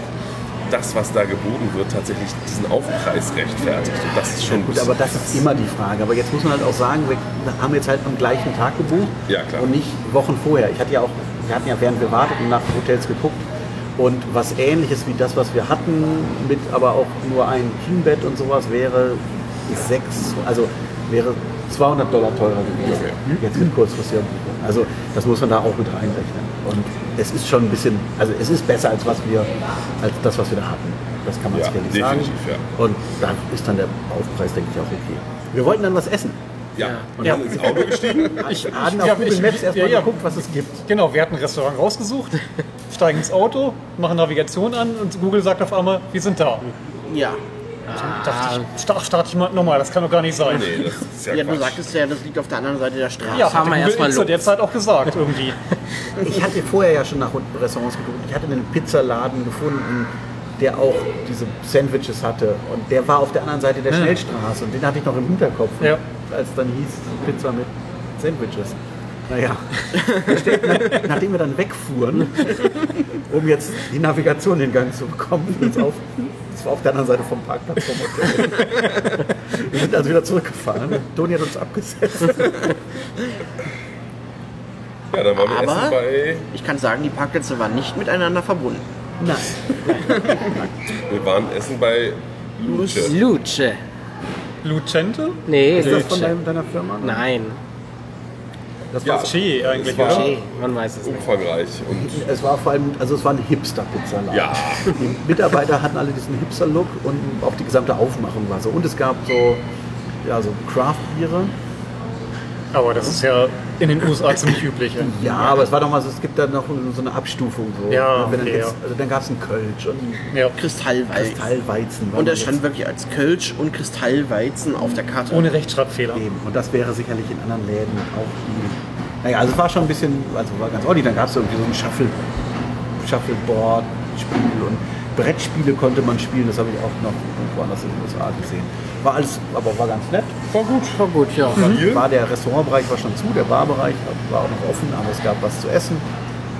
das, was da geboten wird, tatsächlich diesen Aufpreis rechtfertigt. Und das ist schon ein Gut, aber das ist immer die Frage. Aber jetzt muss man halt auch sagen, wir haben jetzt halt am gleichen Tag gebucht Ja, und nicht Wochen vorher. Ich hatte ja auch, wir hatten ja während wir warteten nach Hotels geguckt und was ähnliches wie das, was wir hatten, mit aber auch nur ein Kingbett und sowas wäre sechs, also wäre 200 Dollar teurer gewesen. Okay. Jetzt mit kurzfristiger Buchung. Also das muss man da auch mit reinrechnen. Und es ist schon ein bisschen, also es ist besser als was wir, als das, was wir da hatten. Das kann man Ja, sicherlich sagen. ja. Und da ist dann der Aufpreis, denke ich, auch okay. Wir wollten dann was essen. Ja, und Ja. dann ins Auto gestiegen. Ich ich- haben auf ja, Google Maps erstmal ja, ja. geguckt, was es gibt. Genau, wir hatten ein Restaurant rausgesucht, steigen ins Auto, machen Navigation an und Google sagt auf einmal, wir sind da. Ja. Dachte ich, sta- starte ich mal nochmal, das kann doch gar nicht sein. Nee, das ist ja, Ja, du sagtest ja, das liegt auf der anderen Seite der Straße. Ja, hat wir der erst Google mal zu der Zeit auch gesagt irgendwie. Ich hatte vorher ja schon nach Restaurants geguckt. Ich hatte einen Pizzaladen gefunden, der auch diese Sandwiches hatte. Und der war auf der anderen Seite der Schnellstraße. Und den hatte ich noch im Hinterkopf, Ja. als dann hieß Pizza mit Sandwiches. Naja, steht, nach, nachdem wir dann wegfuhren, um jetzt die Navigation in Gang zu bekommen, das, auf, das war auf der anderen Seite vom Parkplatz vom Hotel. Wir sind also wieder zurückgefahren. Toni hat uns abgesetzt. Ja, dann waren wir Aber- essen bei. Ich kann sagen, die Parkplätze waren nicht miteinander verbunden. Nein. Wir waren essen bei Luce. Luce. Lucente? Nee, Ist das von Luce. deiner Firma? Nein. Das Ja. war, Che eigentlich, war- oder? Man weiß es nicht. Umfangreich und es war vor allem, also es war ein Hipster-Pizzaladen. ja, Die Mitarbeiter hatten alle diesen Hipster-Look und auch die gesamte Aufmachung war so. Und es gab so, ja, so Craft-Biere. Aber das ist ja in den USA ziemlich üblich. Ja. Ja, aber es war doch mal so, es gibt da noch so eine Abstufung. So. Ja, dann, okay, jetzt, ja. also dann gab es einen Kölsch und einen Ja. Kristallweizen. Kristallweizen. Und das stand wirklich als Kölsch und Kristallweizen auf der Karte. Ohne Rechtschreibfehler. Eben. Und das wäre sicherlich in anderen Läden auch. Naja, also es war schon ein bisschen, also war ganz ordentlich. Dann gab es irgendwie so ein Shuffle, Shuffleboard-Spiel und Brettspiele konnte man spielen. Das habe ich auch noch irgendwo anders in den USA gesehen. War alles, aber war ganz nett. War gut. War gut, ja. Hier? War der Restaurantbereich war schon zu, der Barbereich war auch noch offen, aber es gab was zu essen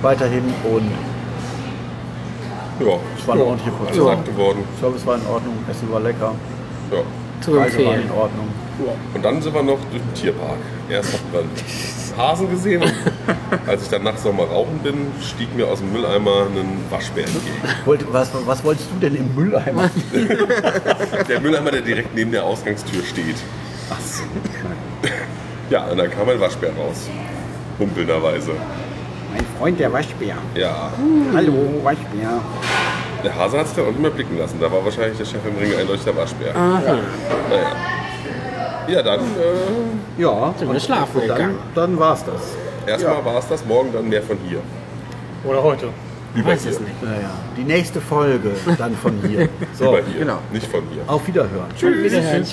weiterhin und Ja, es war eine ordentliche alles Portion. satt geworden. Es war in Ordnung, Essen war lecker, Ja. Zu empfehlen. in Ordnung. Und dann sind wir noch durch den Tierpark. Erst hatten wir Hasen gesehen. Als ich dann nachts noch mal rauchen bin, stieg mir aus dem Mülleimer ein Waschbär entgegen. Was, was wolltest du denn im Mülleimer? Der Mülleimer, der direkt neben der Ausgangstür steht. So. Ja, und dann kam ein Waschbär raus. Humpelnderweise. Mein Freund, der Waschbär. Ja, Hallo, Waschbär. der Hase hat sich dann auch nicht mehr blicken lassen. Da war wahrscheinlich der Chef im Ring eindeutig der Waschbär. Naja. Ja, dann äh, Sind Ja, wir und- schlafen und dann, gegangen. dann war's das. erstmal war es das, morgen dann mehr von hier. Oder heute. Über Weiß hier. es nicht. Naja, die nächste Folge dann von hier. So, Über hier. genau. Nicht von hier. auf Wiederhören. Wiederhören. Tschüss.